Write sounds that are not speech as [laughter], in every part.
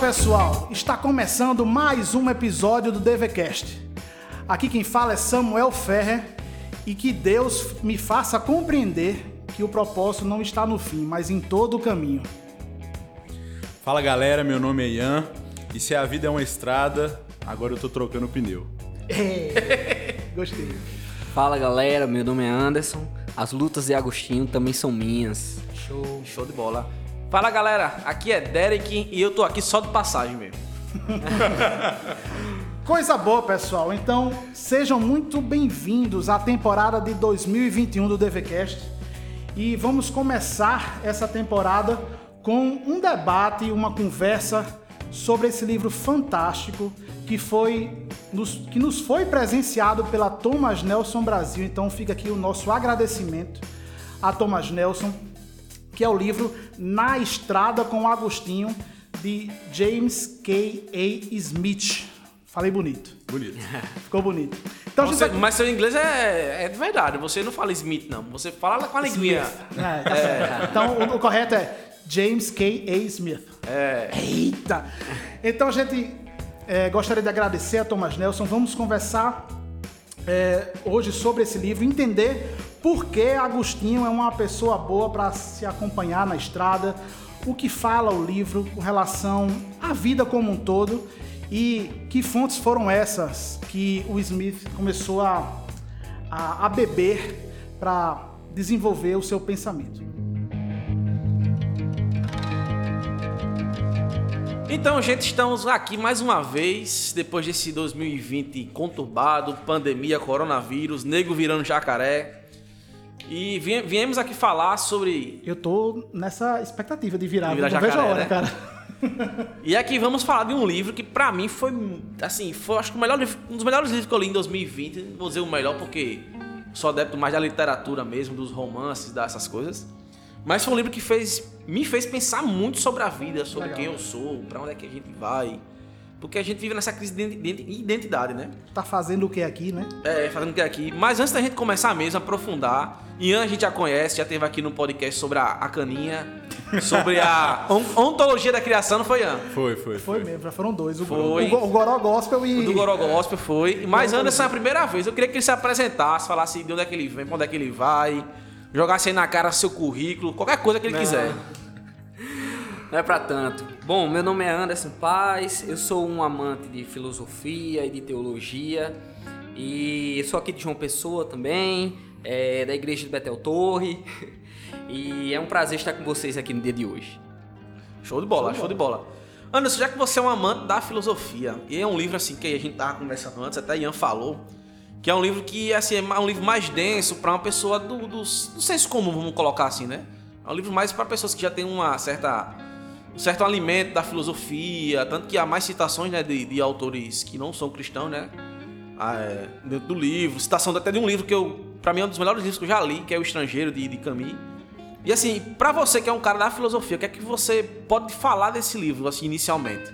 pessoal, está começando mais um episódio do DVCast. Aqui quem fala é Samuel Ferrer e que Deus me faça compreender que o propósito não está no fim, mas em todo o caminho. Fala galera, meu nome é Ian e se a vida é uma estrada, agora eu tô trocando pneu. [laughs] Gostei. Fala galera, meu nome é Anderson. As lutas de Agostinho também são minhas. Show. Show de bola. Fala galera, aqui é Derek e eu tô aqui só de passagem mesmo. [laughs] Coisa boa, pessoal. Então, sejam muito bem-vindos à temporada de 2021 do DVCast. E vamos começar essa temporada com um debate, uma conversa sobre esse livro fantástico que foi nos, que nos foi presenciado pela Thomas Nelson Brasil. Então fica aqui o nosso agradecimento a Thomas Nelson, que é o livro Na Estrada com Agostinho de James K. A. Smith. Falei bonito. Bonito. [laughs] Ficou bonito. Então, gente Você- vai- mas seu inglês é, é de verdade, você não fala Smith não, você fala com a linguinha. É, tá certo. Então, o, o correto é James K. A. Smith. É. Eita! Então, a gente é, gostaria de agradecer a Thomas Nelson. Vamos conversar é, hoje sobre esse livro, entender por que Agostinho é uma pessoa boa para se acompanhar na estrada, o que fala o livro com relação à vida como um todo e que fontes foram essas que o Smith começou a, a, a beber para desenvolver o seu pensamento. Então, gente, estamos aqui mais uma vez, depois desse 2020 conturbado, pandemia, coronavírus, nego virando jacaré. E vie- viemos aqui falar sobre. Eu tô nessa expectativa de virar, De virar não vejo a jacaré, hora, né? cara. E aqui vamos falar de um livro que pra mim foi, assim, foi acho que o melhor livro, um dos melhores livros que eu li em 2020. Não vou dizer o melhor porque sou adepto mais da literatura mesmo, dos romances, dessas coisas. Mas foi um livro que fez, me fez pensar muito sobre a vida, sobre Legal. quem eu sou, pra onde é que a gente vai. Porque a gente vive nessa crise de identi- identidade, né? Tá fazendo o que aqui, né? É, fazendo o que aqui. Mas antes da gente começar mesmo, aprofundar, Ian a gente já conhece, já teve aqui no podcast sobre a, a caninha, sobre a [laughs] on- ontologia da criação, não foi, Ian? Foi, foi, Foi foi. mesmo, já foram dois. O, Foi. o, o Goró Gospel e. O do Goró Gospel foi. Mas Anderson é a primeira vez. Eu queria que ele se apresentasse, falasse de onde é que ele vem, pra onde é que ele vai, jogasse aí na cara seu currículo, qualquer coisa que ele quiser. Não é pra tanto. Bom, meu nome é Anderson Paz, eu sou um amante de filosofia e de teologia. E sou aqui de João Pessoa também, é, da igreja de Betel Torre. [laughs] E é um prazer estar com vocês aqui no dia de hoje. Show de bola, show de bola. Anderson, já que você é um amante da filosofia, e é um livro assim que a gente tava conversando antes, até Ian falou, que é um livro que assim, é um livro mais denso para uma pessoa do, do, do senso comum, vamos colocar assim, né? É um livro mais para pessoas que já têm uma certa um certo alimento da filosofia, tanto que há mais citações né, de, de autores que não são cristãos, né? Ah, é, dentro do livro, citação até de um livro que eu, para mim é um dos melhores livros que eu já li, que é O Estrangeiro de, de Camus. E assim, pra você que é um cara da filosofia, o que é que você pode falar desse livro, assim, inicialmente?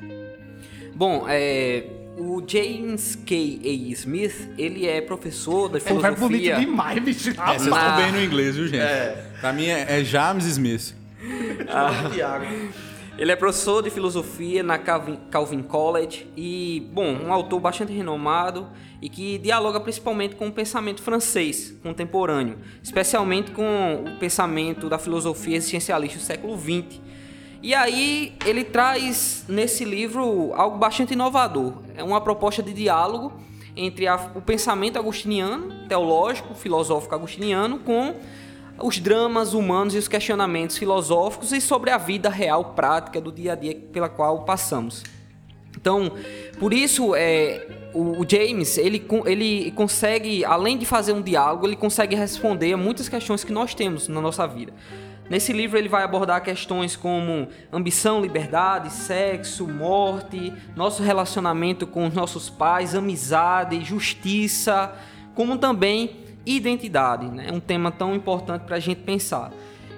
Bom, é, o James K. A. Smith, ele é professor da Foi bonito filosofia. demais, bicho. É, vocês Ah. estão bem no inglês, viu, gente? Pra mim é, é James Smith. Tiago. Ele é professor de filosofia na Calvin, College e, bom, um autor bastante renomado e que dialoga principalmente com o pensamento francês contemporâneo, especialmente com o pensamento da filosofia existencialista do século XX. E aí ele traz nesse livro algo bastante inovador. É uma proposta de diálogo entre a- o pensamento agostiniano, teológico, filosófico agostiniano, com os dramas humanos e os questionamentos filosóficos e sobre a vida real prática do dia a dia pela qual passamos. Então, por isso, é, o, James, ele, ele consegue, além de fazer um diálogo, ele consegue responder a muitas questões que nós temos na nossa vida. Nesse livro ele vai abordar questões como ambição, liberdade, sexo, morte, nosso relacionamento com os nossos pais, amizade, justiça, como também identidade, né? um tema tão importante para a gente pensar.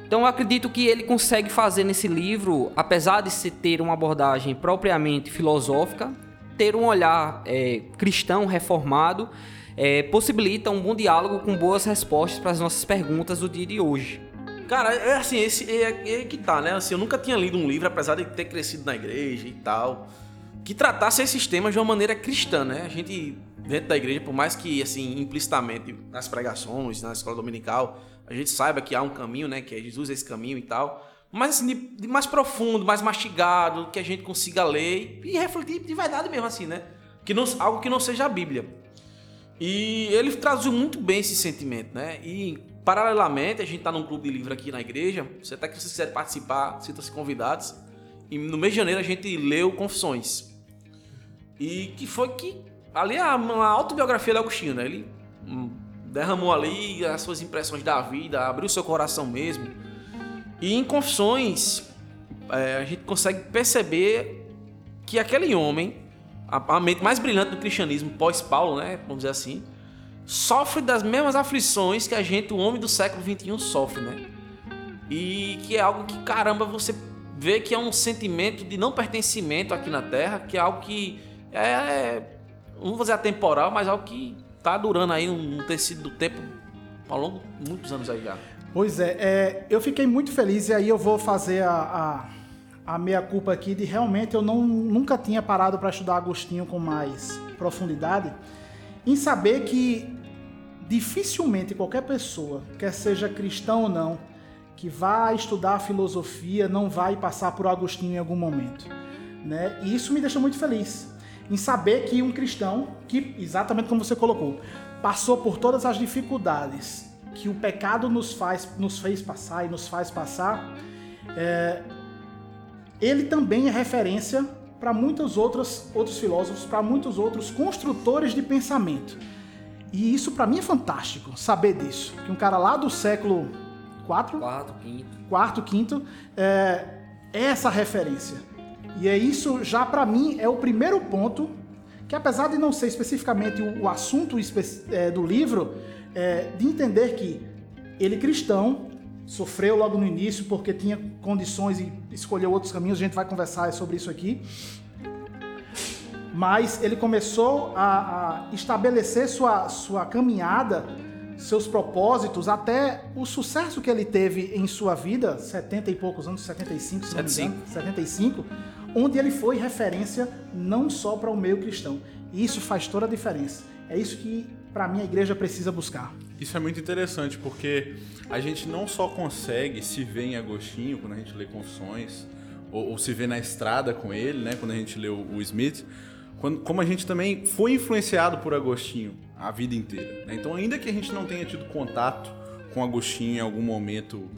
Então eu acredito que ele consegue fazer nesse livro, apesar de se ter uma abordagem propriamente filosófica, ter um olhar é, cristão reformado, é, possibilita um bom diálogo com boas respostas para as nossas perguntas do dia de hoje. Cara, é assim, esse é, é que tá, né? Assim, eu nunca tinha lido um livro, apesar de ter crescido na igreja e tal, que tratasse esses temas de uma maneira cristã, né? A gente, dentro da igreja, por mais que, assim, implicitamente nas pregações, na escola dominical, a gente saiba que há um caminho, né? Que é Jesus esse caminho e tal. Mas, assim, de, de mais profundo, mais mastigado, que a gente consiga ler e refletir de verdade mesmo, assim, né? Que não, algo que não seja a Bíblia. E ele traduziu muito bem esse sentimento, né? E paralelamente, a gente está num clube de livro aqui na igreja. Você até que você quiser participar, sinta-se convidados. E no mês de janeiro a gente leu Confissões. E que foi que ali é uma autobiografia do Agostinho, né? Ele hum, derramou ali as suas impressões da vida, abriu seu coração mesmo. E em Confissões é, a gente consegue perceber que aquele homem a, a mente mais brilhante do cristianismo pós-Paulo, né? Vamos dizer assim, sofre das mesmas aflições que a gente, o homem do século XXI, sofre, né? E que é algo que, caramba, você vê que é um sentimento de não pertencimento aqui na Terra, que é algo que é, não vou dizer atemporal, mas algo que tá durando aí um tecido do tempo ao longo de muitos anos aí já. Pois é, é, eu fiquei muito feliz e aí eu vou fazer a, a a meia culpa aqui de realmente eu não, nunca tinha parado para estudar Agostinho com mais profundidade, em saber que dificilmente qualquer pessoa, quer seja cristão ou não, que vá estudar filosofia não vai passar por Agostinho em algum momento, né? E isso me deixa muito feliz em saber que um cristão, que exatamente como você colocou, passou por todas as dificuldades que o pecado nos faz, nos fez passar e nos faz passar, é, ele também é referência para muitos outros, outros filósofos, para muitos outros construtores de pensamento. E isso para mim é fantástico, saber disso. Que um cara lá do século 4, quarto, quinto, quarto, quinto é, é essa referência. E é isso já para mim é o primeiro ponto que apesar de não ser especificamente o, assunto é, do livro, é, de entender que ele cristão sofreu logo no início porque tinha condições e escolheu outros caminhos. A gente vai conversar sobre isso aqui. Mas ele começou a, a estabelecer sua, sua caminhada, seus propósitos, até o sucesso que ele teve em sua vida, 70 e poucos anos, 75, se 75. não me engano, 75, onde ele foi referência não só para o meio cristão. E isso faz toda a diferença. É isso que, para mim, a igreja precisa buscar. Isso é muito interessante, porque a gente não só consegue se ver em Agostinho quando a gente lê Confissões, ou, ou se ver na estrada com ele, né, quando a gente lê o, o Smith, quando, como a gente também foi influenciado por Agostinho a vida inteira. Né? Então, ainda que a gente não tenha tido contato com Agostinho em algum momento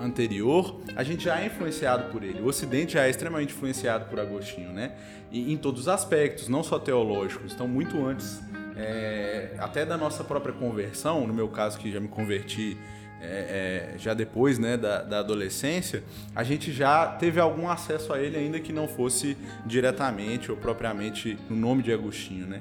anterior, a gente já é influenciado por ele. O Ocidente já é extremamente influenciado por Agostinho, né? E, em todos os aspectos, não só teológicos. Então, muito antes é, até da nossa própria conversão, no meu caso que já me converti é, é, já depois né, da, da, adolescência, a gente já teve algum acesso a ele, ainda que não fosse diretamente ou propriamente no nome de Agostinho. Né?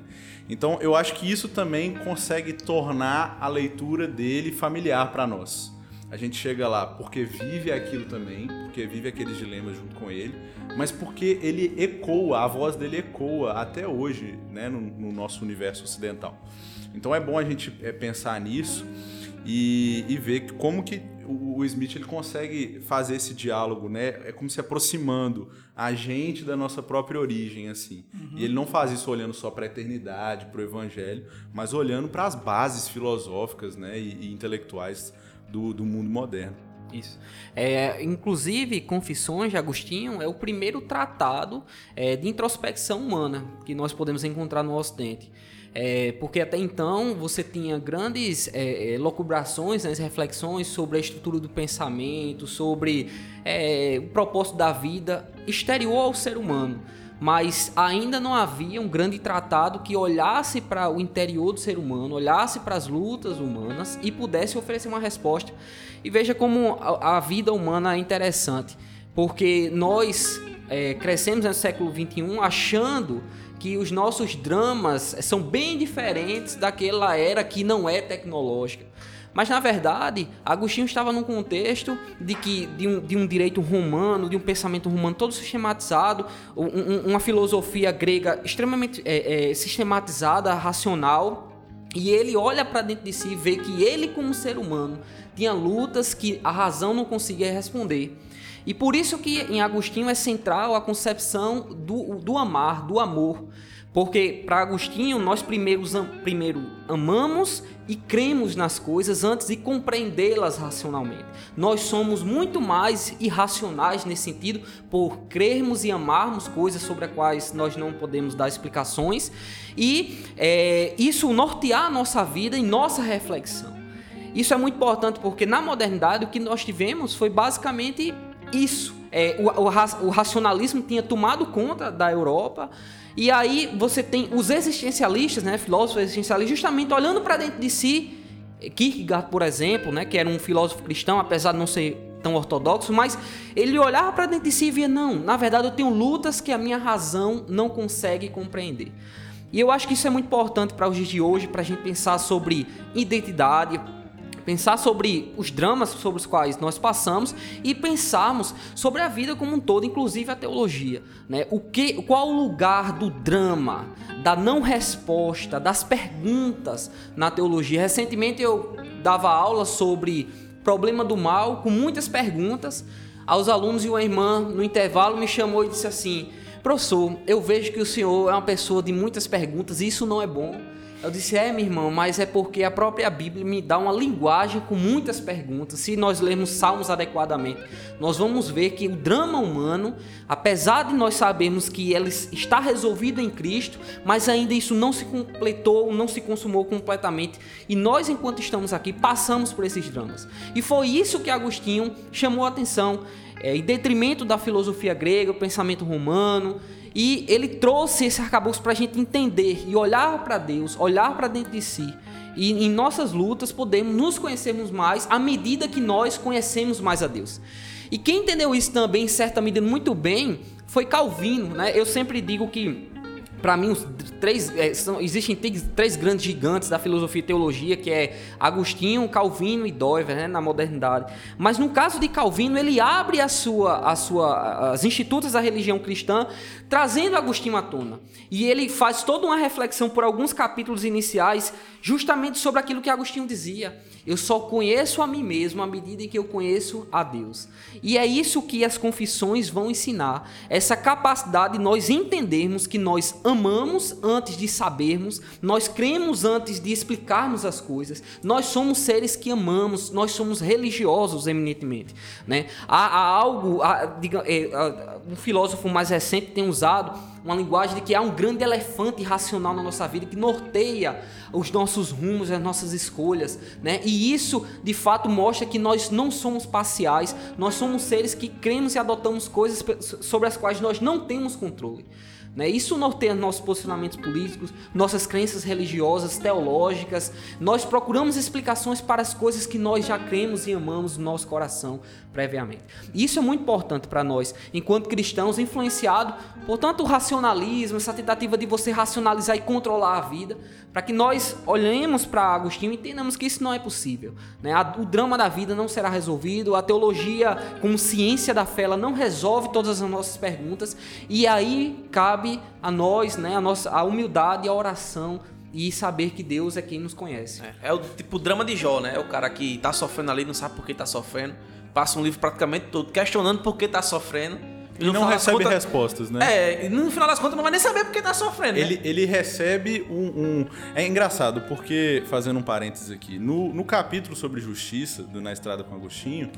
Então eu acho que isso também consegue tornar a leitura dele familiar para nós. A gente chega lá porque vive aquilo também, porque vive aqueles dilemas junto com ele, mas porque ele ecoa, a voz dele ecoa até hoje né, no, no nosso universo ocidental. Então é bom a gente é, pensar nisso e, e ver como que o, o, Smith ele consegue fazer esse diálogo, né? É como se aproximando a gente da nossa própria origem, assim. Uhum. E ele não faz isso olhando só para a eternidade, para o evangelho, mas olhando para as bases filosóficas né, e, e intelectuais do, do mundo moderno. Isso. É, inclusive, Confissões de Agostinho é o primeiro tratado é, de introspecção humana que nós podemos encontrar no Ocidente. É, porque até então você tinha grandes é, é locubrações, né, reflexões sobre a estrutura do pensamento, sobre é, o propósito da vida exterior ao ser humano mas ainda não havia um grande tratado que olhasse para o interior do ser humano, olhasse para as lutas humanas e pudesse oferecer uma resposta. E veja como a, vida humana é interessante, porque nós é, crescemos no século XXI achando que os nossos dramas são bem diferentes daquela era que não é tecnológica. Mas na verdade, Agostinho estava num contexto de que de um, de um direito romano, de um pensamento romano todo sistematizado, um, um, uma filosofia grega extremamente é, é, sistematizada, racional, E ele olha para dentro de si e vê que ele, como ser humano, tinha lutas que a razão não conseguia responder. E por isso que em Agostinho é central a concepção do, do amar, do amor. Porque para Agostinho, nós primeiros, primeiro amamos e cremos nas coisas antes de compreendê-las racionalmente. Nós somos muito mais irracionais nesse sentido por crermos e amarmos coisas sobre as quais nós não podemos dar explicações e é, isso nortear a nossa vida e nossa reflexão. Isso é muito importante porque na modernidade o que nós tivemos foi basicamente isso. É, o, o, o racionalismo tinha tomado conta da Europa e aí você tem os existencialistas, né, filósofos existencialistas, justamente olhando para dentro de si, Kierkegaard, por exemplo, né, que era um filósofo cristão, apesar de não ser tão ortodoxo, mas ele olhava para dentro de si e via, não, na verdade eu tenho lutas que a minha razão não consegue compreender. E eu acho que isso é muito importante para os dias de hoje, para a gente pensar sobre identidade, pensar sobre os dramas sobre os quais nós passamos e pensarmos sobre a vida como um todo, inclusive a teologia, né? O que, qual o lugar do drama, da não resposta, das perguntas na teologia? Recentemente eu dava aula sobre problema do mal com muitas perguntas aos alunos e uma irmã no intervalo me chamou e disse assim: "Professor, eu vejo que o senhor é uma pessoa de muitas perguntas e isso não é bom." Eu disse, é, meu irmão, mas é porque a própria Bíblia me dá uma linguagem com muitas perguntas. Se nós lermos Salmos adequadamente, nós vamos ver que o drama humano, apesar de nós sabermos que ele está resolvido em Cristo, mas ainda isso não se completou, não se consumou completamente. E nós, enquanto estamos aqui, passamos por esses dramas. E foi isso que Agostinho chamou a atenção. É, em detrimento da filosofia grega, o pensamento romano, e ele trouxe esse arcabouço para a gente entender e olhar para Deus, olhar para dentro de si. E em nossas lutas podemos nos conhecermos mais à medida que nós conhecemos mais a Deus. E quem entendeu isso também, em certa medida, muito bem, foi Calvino. Né? Eu sempre digo que para mim, os três, é, são, existem três, grandes gigantes da filosofia e teologia, que é Agostinho, Calvino e Doiver, né, na modernidade. Mas no caso de Calvino, ele abre a sua, a sua, as institutos da religião cristã, trazendo Agostinho à tona. E ele faz toda uma reflexão por alguns capítulos iniciais, justamente sobre aquilo que Agostinho dizia. Eu só conheço a mim mesmo à medida em que eu conheço a Deus. E é isso que as confissões vão ensinar, essa capacidade de nós entendermos que nós amamos antes de sabermos, nós cremos antes de explicarmos as coisas, nós somos seres que amamos, nós somos religiosos eminentemente. Né? Há, há algo, há, diga, é, um filósofo mais recente tem usado uma linguagem de que há um grande elefante racional na nossa vida que norteia os nossos rumos, as nossas escolhas, né? E isso, de fato, mostra que nós não somos parciais, nós somos seres que cremos e adotamos coisas sobre as quais nós não temos controle. Né? Isso norteia nossos posicionamentos políticos, nossas crenças religiosas, teológicas. Nós procuramos explicações para as coisas que nós já cremos e amamos no nosso coração previamente. Isso é muito importante para nós, enquanto cristãos, influenciado por tanto o racionalismo, essa tentativa de você racionalizar e controlar a vida, para que nós olhemos para Agostinho e entendamos que isso não é possível. Né? O drama da vida não será resolvido, a teologia, como ciência da fé, ela não resolve todas as nossas perguntas, e aí cabe a nós né, a, nossa, a humildade e a oração e saber que Deus é quem nos conhece. É, é o tipo drama de Jó, né? É o cara que tá sofrendo ali, não sabe por que tá sofrendo, passa um livro praticamente todo questionando por que tá sofrendo e não recebe contas, respostas, né? É, no final das contas não vai nem saber porque tá sofrendo. Ele, né? ele recebe um, um, É engraçado, porque, fazendo um parênteses aqui, no, no capítulo sobre justiça, do Na Estrada com Agostinho,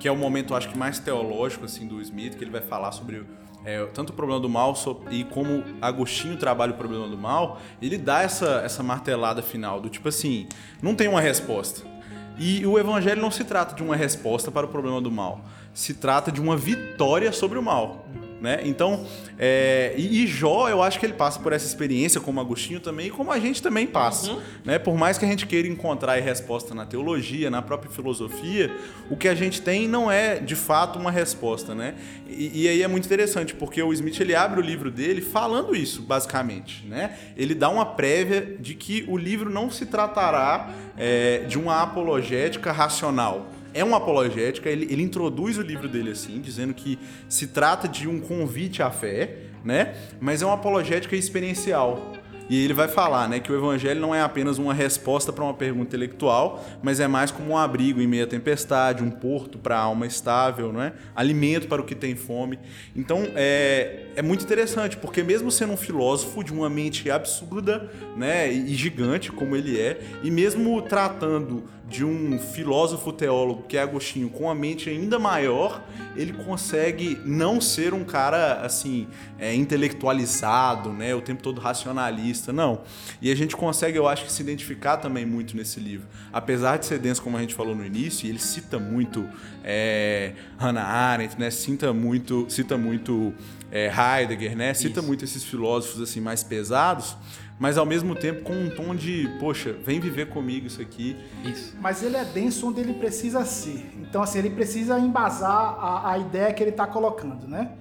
que é o momento, acho que, mais teológico assim, do Smith, que ele vai falar sobre é, tanto o problema do mal e como Agostinho trabalha o problema do mal, ele dá essa, essa martelada final do tipo assim: não tem uma resposta. E o evangelho não se trata de uma resposta para o problema do mal se trata de uma vitória sobre o mal. Né? Então, é, e, Jó, eu acho que ele passa por essa experiência, como Agostinho também, e como a gente também passa. Uhum. Né? Por mais que a gente queira encontrar resposta na teologia, na própria filosofia, o que a gente tem não é de fato uma resposta. Né? E, e aí é muito interessante, porque o Smith ele abre o livro dele falando isso, basicamente. Né? Ele dá uma prévia de que o livro não se tratará é, de uma apologética racional é uma apologética, ele, ele introduz o livro dele assim, dizendo que se trata de um convite à fé, né? Mas é uma apologética experiencial. E ele vai falar, né, que o evangelho não é apenas uma resposta para uma pergunta intelectual, mas é mais como um abrigo em meio à tempestade, um porto para a alma estável, não é? Alimento para o que tem fome. Então, é, é muito interessante, porque mesmo sendo um filósofo de uma mente absurda, né, e gigante como ele é, e mesmo tratando de um filósofo teólogo que é Agostinho com a mente ainda maior, ele consegue não ser um cara assim é, intelectualizado, né, o tempo todo racionalista, não. E a gente consegue, eu acho que se identificar também muito nesse livro, apesar de ser denso como a gente falou no início, ele cita muito é, Hannah Arendt, né, cita muito, cita muito é, Heidegger, né, cita Isso. muito esses filósofos assim mais pesados mas ao mesmo tempo com um tom de, poxa, vem viver comigo isso aqui. Isso. Mas ele é denso onde ele precisa ser. Então, assim, ele precisa embasar a, a ideia que ele está colocando, né?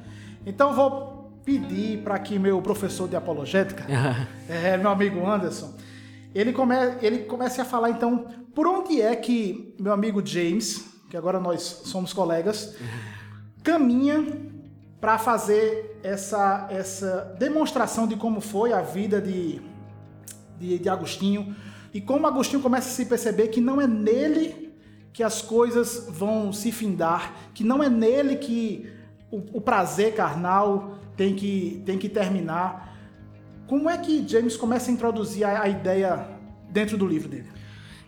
Então, eu vou pedir para que meu professor de apologética, [laughs] é, meu amigo Anderson, ele, come, ele comece a falar, então, por onde é que meu amigo James, que agora nós somos colegas, caminha para fazer essa, essa demonstração de como foi a vida de, de, de Agostinho e como Agostinho começa a se perceber que não é nele que as coisas vão se findar, que não é nele que o, o prazer carnal tem que, tem que terminar. Como é que James começa a introduzir a, a ideia dentro do livro dele?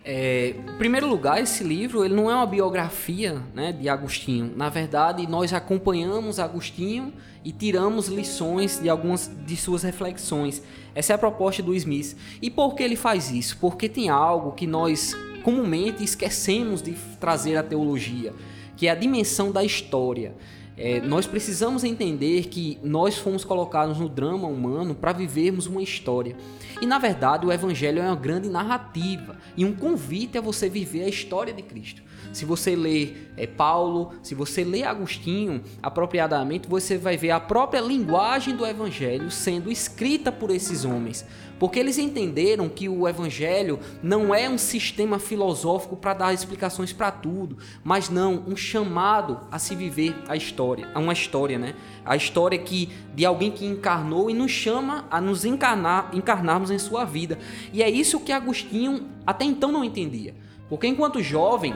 É, em primeiro lugar, esse livro ele não é uma biografia né, de Agostinho. Na verdade, nós acompanhamos Agostinho e tiramos lições de algumas de suas reflexões. Essa é a proposta do Smith. E por que ele faz isso? Porque tem algo que nós comumente esquecemos de trazer à teologia, que é a dimensão da história. É, nós precisamos entender que nós fomos colocados no drama humano para vivermos uma história. E na verdade, o Evangelho é uma grande narrativa e um convite a você viver a história de Cristo. Se você lê é, Paulo, se você lê Agostinho apropriadamente, você vai ver a própria linguagem do Evangelho sendo escrita por esses homens. Porque eles entenderam que o Evangelho não é um sistema filosófico para dar explicações para tudo, mas não um chamado a se viver a história, a uma história, né? A história que de alguém que encarnou e nos chama a nos encarnar, encarnarmos em sua vida. E é isso que Agostinho até então não entendia. Porque enquanto jovem,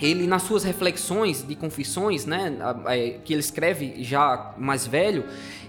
ele nas suas reflexões de confissões, né, que ele escreve já mais velho,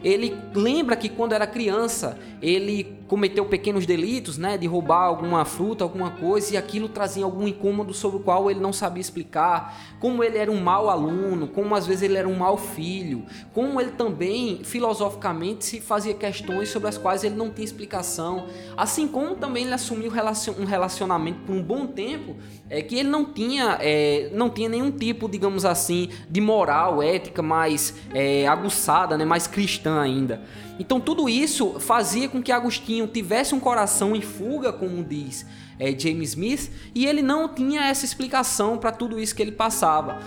ele lembra que quando era criança ele cometeu pequenos delitos, né, de roubar alguma fruta, alguma coisa, e aquilo trazia algum incômodo sobre o qual ele não sabia explicar, como ele era um mau aluno, como às vezes ele era um mau filho, como ele também filosoficamente se fazia questões sobre as quais ele não tinha explicação, assim como também ele assumiu um relacionamento por um bom tempo é que ele não tinha, é, não tinha nenhum tipo, digamos assim, de moral, ética mais é, aguçada, né, mais cristã ainda. Então tudo isso fazia com que Agostinho tivesse um coração em fuga, como diz é, James Smith, e ele não tinha essa explicação para tudo isso que ele passava.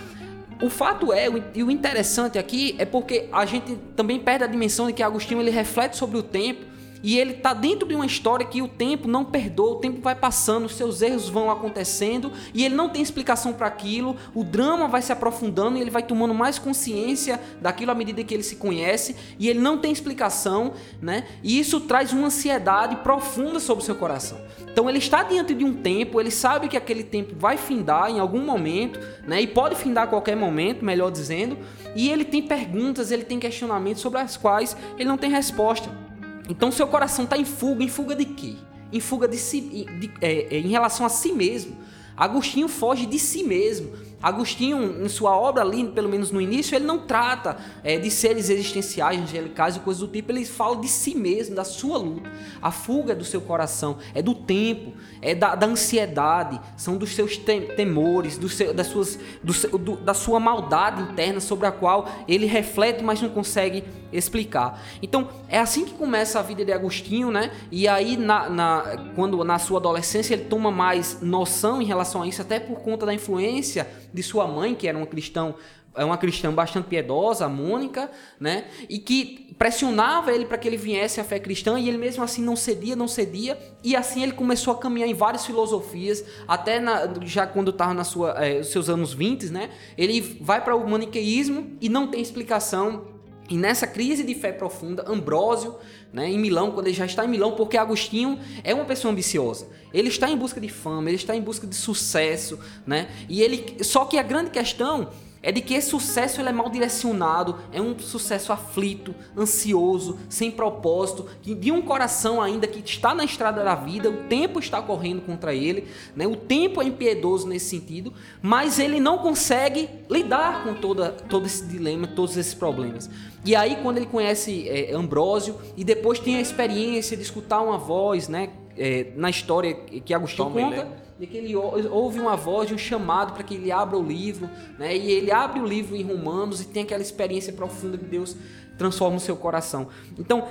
O fato é, e o interessante aqui é porque a gente também perde a dimensão de que Agostinho ele reflete sobre o tempo e ele está dentro de uma história que o tempo não perdoa, o tempo vai passando, os seus erros vão acontecendo e ele não tem explicação para aquilo. O drama vai se aprofundando e ele vai tomando mais consciência daquilo à medida que ele se conhece e ele não tem explicação, né? E isso traz uma ansiedade profunda sobre o seu coração. Então ele está diante de um tempo, ele sabe que aquele tempo vai findar em algum momento, né? E pode findar a qualquer momento, melhor dizendo. E ele tem perguntas, ele tem questionamentos sobre as quais ele não tem resposta. Então seu coração está em fuga, em fuga de quê? Em fuga de si, de, é, é, em relação a si mesmo. Agostinho foge de si mesmo. Agostinho, em sua obra ali, pelo menos no início, ele não trata é, de seres existenciais, angelicais e coisas do tipo, ele fala de si mesmo, da sua luta. A fuga é do seu coração, é do tempo, é da, da ansiedade, são dos seus temores, do seu, das suas, do, do, da sua maldade interna sobre a qual ele reflete, mas não consegue explicar. Então, é assim que começa a vida de Agostinho, né? E aí, na, na, quando na sua adolescência, ele toma mais noção em relação a isso, até por conta da influência de sua mãe, que era uma cristã, é uma cristã bastante piedosa, a Mônica, né? E que pressionava ele para que ele viesse à fé cristã e ele mesmo assim não cedia, não cedia, e assim ele começou a caminhar em várias filosofias, até na, já quando estava nos é, seus anos 20, né? Ele vai para o maniqueísmo e não tem explicação E nessa crise de fé profunda, Ambrósio, né, em Milão, quando ele já está em Milão, porque Agostinho é uma pessoa ambiciosa. Ele está em busca de fama, ele está em busca de sucesso, né? E ele, só que a grande questão é de que esse sucesso ele é mal direcionado, é um sucesso aflito, ansioso, sem propósito, de um coração ainda que está na estrada da vida, o tempo está correndo contra ele, né? o tempo é impiedoso nesse sentido, mas ele não consegue lidar com toda, todo esse dilema, todos esses problemas. E aí, quando ele conhece é, Ambrósio e depois tem a experiência de escutar uma voz, né, é, na história que Agostinho Tom conta de que ele ouve uma voz de um chamado para que ele abra o livro, né? E ele abre o livro em Romanos e tem aquela experiência profunda que Deus transforma o seu coração. Então,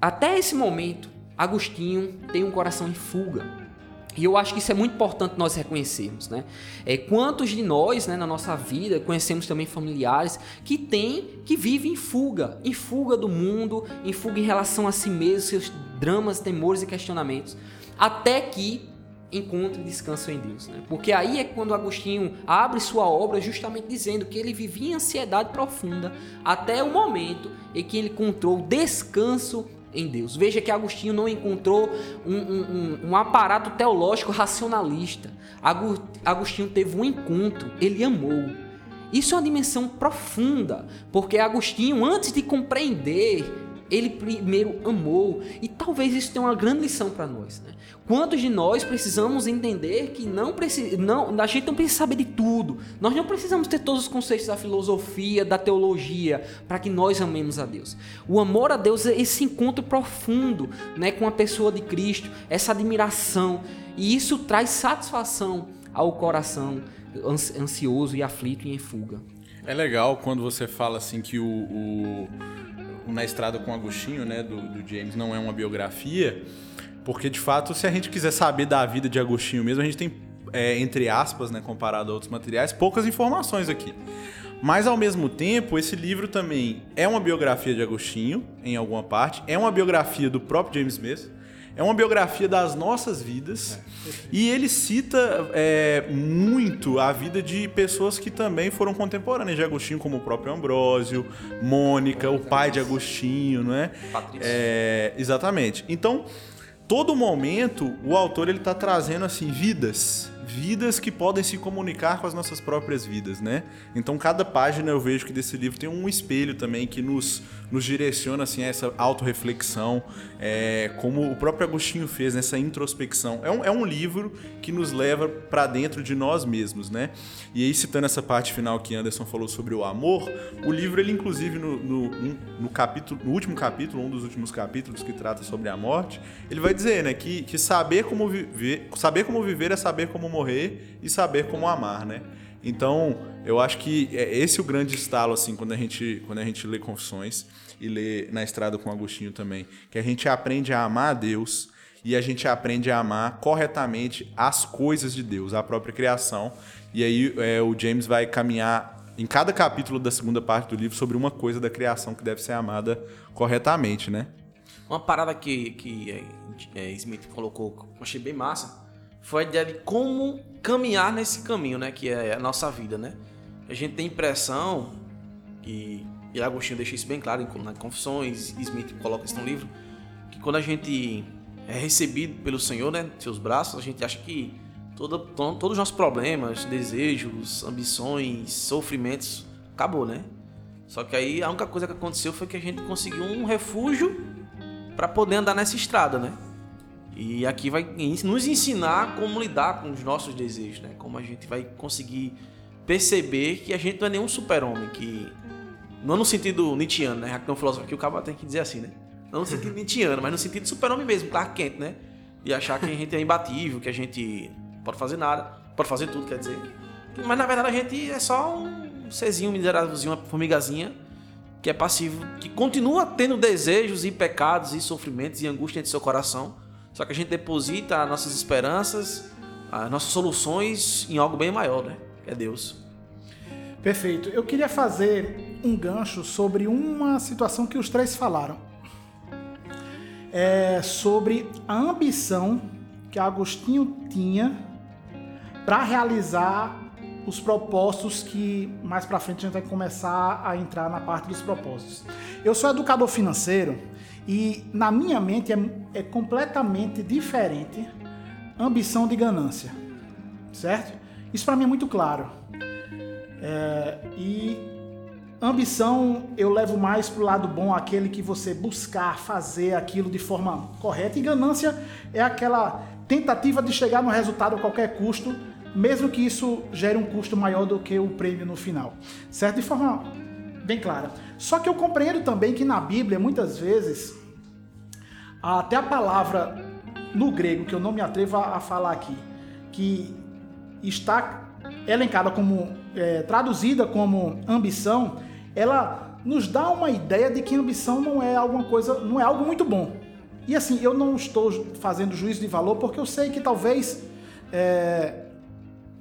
até esse momento, Agostinho tem um coração em fuga. E eu acho que isso é muito importante nós reconhecermos, né? É, quantos de nós, né, na nossa vida, conhecemos também familiares que têm, que vivem em fuga, em fuga do mundo, em fuga em relação a si mesmo, seus dramas, temores e questionamentos, até que encontre descanso em Deus. Né? Porque aí é quando Agostinho abre sua obra justamente dizendo que ele vivia em ansiedade profunda até o momento em que ele encontrou descanso em Deus. Veja que Agostinho não encontrou um, um, um, um aparato teológico racionalista. Agostinho teve um encontro, ele amou. Isso é uma dimensão profunda, porque Agostinho, antes de compreender ele primeiro amou. E talvez isso tenha uma grande lição para nós. Né? Quantos de nós precisamos entender que não não, a gente não precisa saber de tudo. Nós não precisamos ter todos os conceitos da filosofia, da teologia, para que nós amemos a Deus. O amor a Deus é esse encontro profundo né, com a pessoa de Cristo, essa admiração. E isso traz satisfação ao coração ansioso e aflito e em fuga. É legal quando você fala assim que o, o na Estrada com Agostinho, né, do, do James, não é uma biografia, porque de fato, se a gente quiser saber da vida de Agostinho mesmo, a gente tem, é, entre aspas, né, comparado a outros materiais, poucas informações aqui. Mas ao mesmo tempo, esse livro também é uma biografia de Agostinho, em alguma parte, é uma biografia do próprio James Smith, é uma biografia das nossas vidas é, e ele cita é, muito a vida de pessoas que também foram contemporâneas de Agostinho, como o próprio Ambrósio, Mônica, o pai de Agostinho, não é? Patrícia. É, exatamente. Então, todo momento o autor ele está trazendo assim vidas vidas que podem se comunicar com as nossas próprias vidas, né? Então cada página eu vejo que desse livro tem um espelho também que nos, nos direciona assim a essa autorreflexão, é, como o próprio Agostinho fez nessa introspecção. É um, é um livro que nos leva para dentro de nós mesmos, né? E aí citando essa parte final que Anderson falou sobre o amor, o livro ele inclusive no, no, no capítulo, no último capítulo, um dos últimos capítulos que trata sobre a morte, ele vai dizer, né, que, que saber como viver, saber como viver é saber como morrer e saber como amar, né? Então, eu acho que é esse o grande estalo, assim, quando a gente, quando a gente lê Confissões e lê Na Estrada com Agostinho também, que a gente aprende a amar a Deus e a gente aprende a amar corretamente as coisas de Deus, a própria criação. E aí é, o James vai caminhar em cada capítulo da segunda parte do livro sobre uma coisa da criação que deve ser amada corretamente, né? Uma parada que, que é, é Smith colocou, achei bem massa, foi a ideia de como caminhar nesse caminho, né? Que é a nossa vida, né? A gente tem impressão, e, e Agostinho deixa isso bem claro nas Confissões, Smith coloca isso no livro, que quando a gente é recebido pelo Senhor, né? Seus braços, a gente acha que todo, todos os nossos problemas, desejos, ambições, sofrimentos, acabou, né? Só que aí a única coisa que aconteceu foi que a gente conseguiu um refúgio para poder andar nessa estrada, né? E aqui vai nos ensinar como lidar com os nossos desejos, né? Como a gente vai conseguir perceber que a gente não é nenhum super-homem, que não no sentido nietzschiano, né? Que tem um filósofo aqui, o cara tem que dizer assim, né? Não no sentido nietzschiano, mas no sentido super-homem mesmo, tá quente, né? E achar que a gente é imbatível, que a gente pode fazer nada, pode fazer tudo, quer dizer. Mas na verdade a gente é só um serzinho miserávelzinho, uma formigazinha que é passivo, que continua tendo desejos e pecados e sofrimentos e angústia dentro do seu coração só que a gente deposita as nossas esperanças, as nossas soluções em algo bem maior, né? Que é Deus. Perfeito. Eu queria fazer um gancho sobre uma situação que os três falaram. É sobre a ambição que Agostinho tinha para realizar os propósitos que mais para frente a gente vai começar a entrar na parte dos propósitos. Eu sou educador financeiro e na minha mente é, é completamente diferente ambição de ganância, certo? Isso para mim é muito claro. É, e ambição eu levo mais para o lado bom, aquele que você buscar fazer aquilo de forma correta. E ganância é aquela tentativa de chegar no resultado a qualquer custo, mesmo que isso gere um custo maior do que o prêmio no final, certo? De forma bem clara. Só que eu compreendo também que na Bíblia, muitas vezes, até a palavra no grego, que eu não me atrevo a, falar aqui, que está elencada como, é, traduzida como ambição, ela nos dá uma ideia de que ambição não é alguma coisa, não é algo muito bom. E assim, eu não estou fazendo juízo de valor porque eu sei que talvez é,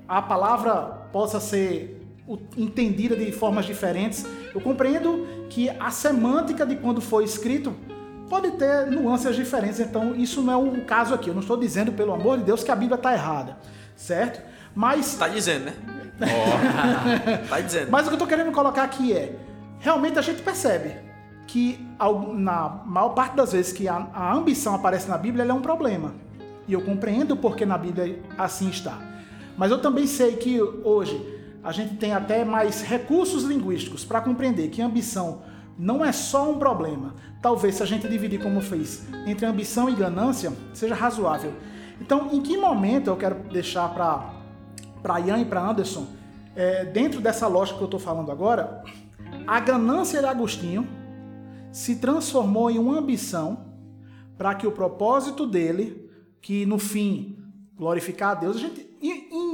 a palavra possa ser entendida de formas diferentes. Eu compreendo que a semântica de quando foi escrito pode ter nuances diferentes, então isso não é o caso aqui. Eu não estou dizendo, pelo amor de Deus, que a Bíblia está errada, certo? Mas. Está dizendo, né? [laughs] Oh. tá dizendo. Mas o que eu estou querendo colocar aqui é: realmente a gente percebe que na maior parte das vezes que a, a ambição aparece na Bíblia, ela é um problema. E eu compreendo porque na Bíblia assim está. Mas eu também sei que hoje a gente tem até mais recursos linguísticos para compreender que ambição não é só um problema. Talvez se a gente dividir como fez entre ambição e ganância, seja razoável. Então, em que momento eu quero deixar para Ian e para Anderson, é, dentro dessa lógica que eu estou falando agora, a ganância de Agostinho se transformou em uma ambição para que o propósito dele, que no fim glorificar a Deus, a gente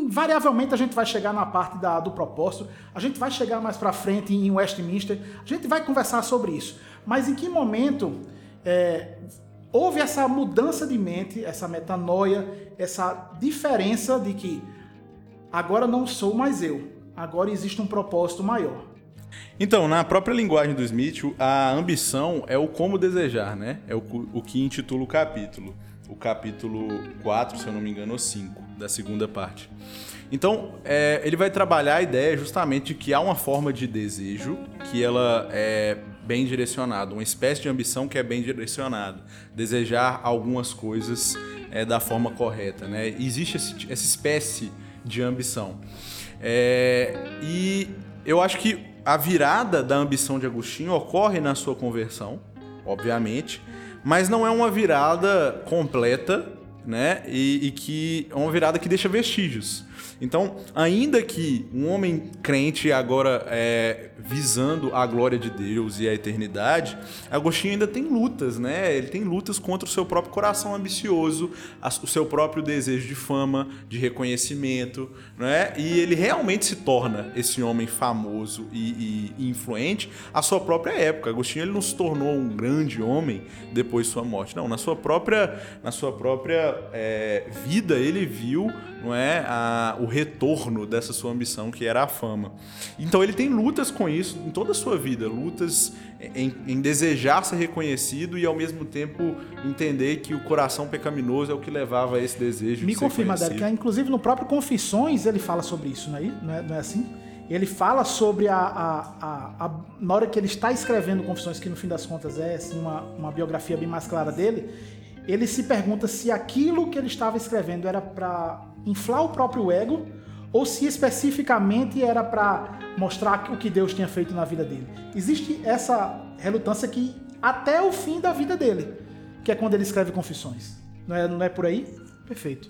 invariavelmente a gente vai chegar na parte da, do propósito, a gente vai chegar mais para frente em Westminster, a gente vai conversar sobre isso. Mas em que momento é, houve essa mudança de mente, essa metanoia, essa diferença de que agora não sou mais eu, agora existe um propósito maior. Então, na própria linguagem do Smith, a ambição é o como desejar, né? É o, o que intitula o capítulo. O capítulo 4, se eu não me engano, ou 5, da segunda parte. Então, é, ele vai trabalhar a ideia justamente de que há uma forma de desejo que ela é bem direcionada, uma espécie de ambição que é bem direcionada, desejar algumas coisas é, da forma correta, né? Existe esse, essa espécie de ambição. É, e eu acho que a virada da ambição de Agostinho ocorre na sua conversão, obviamente, mas não é uma virada completa, né? E, e que é uma virada que deixa vestígios. Então, ainda que um homem crente agora é, visando a glória de Deus e a eternidade, Agostinho ainda tem lutas, né? Ele tem lutas contra o seu próprio coração ambicioso, o seu próprio desejo de fama, de reconhecimento, né? E ele realmente se torna esse homem famoso e, e influente à sua própria época. Agostinho ele não se tornou um grande homem depois de sua morte, não. Na sua própria, na sua própria é, vida ele viu, não é, a, o retorno dessa sua ambição que era a fama. Então ele tem lutas com isso em toda a sua vida, lutas em, em, desejar ser reconhecido e ao mesmo tempo entender que o coração pecaminoso é o que levava a esse desejo. Me de confirma, Derek, que inclusive no próprio Confissões ele fala sobre isso, não é, não é, não é assim? Ele fala sobre a, a, a, a, Na hora que ele está escrevendo Confissões, que no fim das contas é assim, uma, uma biografia bem mais clara dele, ele se pergunta se aquilo que ele estava escrevendo era para inflar o próprio ego ou se especificamente era para mostrar o que Deus tinha feito na vida dele. Existe essa relutância que até o fim da vida dele, que é quando ele escreve Confissões. Não é, não é por aí? Perfeito.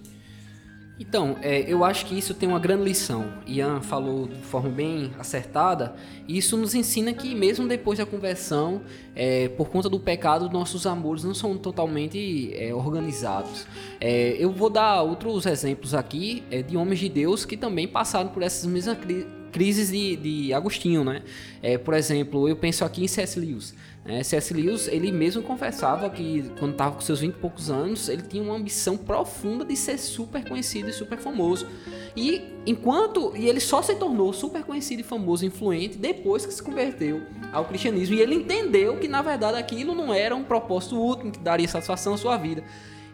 Então, é, eu acho que isso tem uma grande lição. Ian falou de forma bem acertada. E isso nos ensina que, mesmo depois da conversão, é, por conta do pecado, nossos amores não são totalmente é, organizados. É, eu vou dar outros exemplos aqui é, de homens de Deus que também passaram por essas mesmas crises de, de Agostinho, né? É, por exemplo, eu penso aqui em C.S. Lewis. É, C.S. Lewis, ele mesmo confessava que quando estava com seus 20 e poucos anos, ele tinha uma ambição profunda de ser super conhecido e super famoso. E enquanto e ele só se tornou super conhecido e famoso, influente depois que se converteu ao cristianismo e ele entendeu que na verdade aquilo não era um propósito último que daria satisfação à sua vida.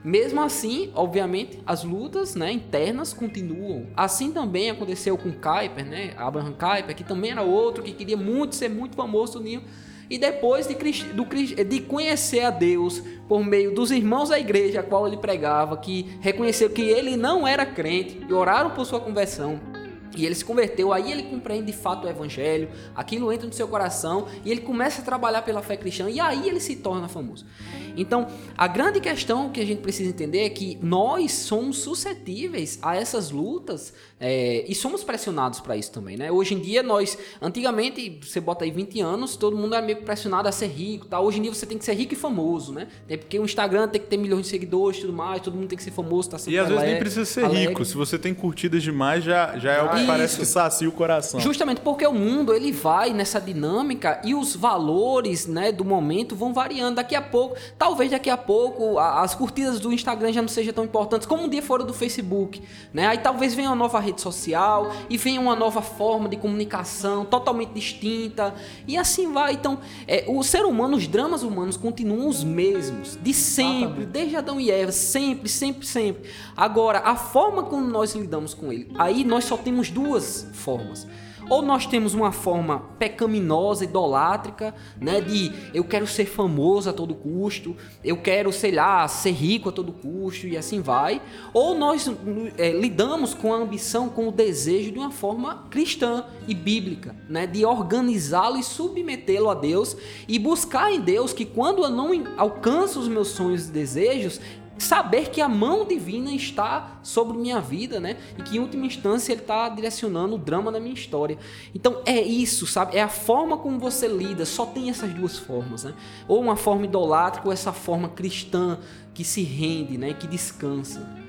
Mesmo assim, obviamente, as lutas né, internas continuam. Assim também aconteceu com Kuyper, né? Abraham Kuyper, que também era outro que queria muito ser muito famoso Ninho. E depois de, do, de conhecer a Deus por meio dos irmãos da igreja a qual ele pregava, que reconheceu que ele não era crente e oraram por sua conversão, e ele se converteu, aí ele compreende de fato o evangelho, aquilo entra no seu coração e ele começa a trabalhar pela fé cristã e aí ele se torna famoso. Então, a grande questão que a gente precisa entender é que nós somos suscetíveis a essas lutas é, e somos pressionados para isso também, né? Hoje em dia, nós, antigamente, você bota aí 20 anos, todo mundo é meio pressionado a ser rico, tá? Hoje em dia você tem que ser rico e famoso, né? Tem, porque o Instagram tem que ter milhões de seguidores e tudo mais, todo mundo tem que ser famoso, tá sempre E às vezes nem precisa ser alegre. rico, se você tem curtidas demais, já, já é o que parece que sacia o coração. Justamente porque o mundo, ele vai nessa dinâmica e os valores, né, do momento vão variando. Daqui a pouco, talvez daqui a pouco, as curtidas do Instagram já não sejam tão importantes como um dia foram do Facebook, né? Aí talvez venha uma nova rede social e venha uma nova forma de comunicação totalmente distinta e assim vai. Então, é, o ser humano, os dramas humanos continuam os mesmos, de sempre, desde Adão e Eva, sempre, sempre, sempre. Agora, a forma como nós lidamos com ele, aí nós só temos duas formas. Ou nós temos uma forma pecaminosa, idolátrica, né? De eu quero ser famoso a todo custo, eu quero, sei lá, ser rico a todo custo e assim vai. Ou nós é, lidamos com a ambição, com o desejo de uma forma cristã e bíblica, né? De organizá-lo e submetê-lo a Deus e buscar em Deus que quando eu não alcanço os meus sonhos e desejos, saber que a mão divina está sobre minha vida, né? E que em última instância ele está direcionando o drama da minha história. Então é isso, sabe? É a forma como você lida. Só tem essas duas formas, né? Ou uma forma idolátrica ou essa forma cristã que se rende, né? Que descansa.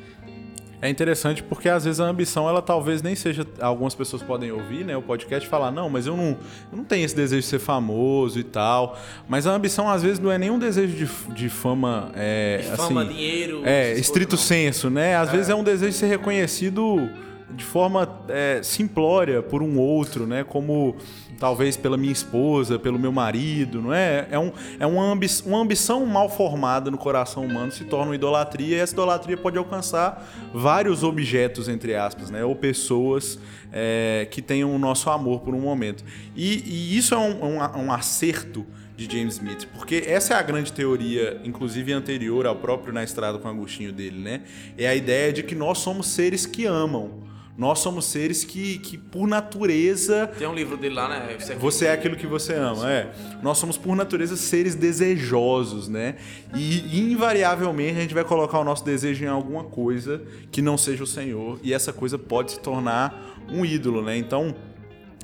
É interessante porque às vezes a ambição, ela talvez nem seja. Algumas pessoas podem ouvir, né? O podcast e falar, não, mas eu não, eu não tenho esse desejo de ser famoso e tal. Mas a ambição, às vezes, não é nenhum desejo de, de fama. É, de fama, assim, dinheiro. É, estrito senso, né? Às é. vezes é um desejo de ser reconhecido de forma é, simplória por um outro, né? Como talvez pela minha esposa, pelo meu marido, não é? É, um, é uma, ambi uma ambição mal formada no coração humano se torna uma idolatria e essa idolatria pode alcançar vários objetos, entre aspas, né? Ou pessoas é, que tenham o nosso amor por um momento. E, e isso é um, um, um acerto de James Smith, porque essa é a grande teoria, inclusive anterior ao próprio Na Estrada com Agostinho dele, né? É a ideia de que nós somos seres que amam. Nós somos seres que, que por natureza. Tem um livro dele lá, né? Você é, você é aquilo que você ama, é. Nós somos por natureza seres desejosos, né? E invariavelmente a gente vai colocar o nosso desejo em alguma coisa que não seja o Senhor, e essa coisa pode se tornar um ídolo, né? Então.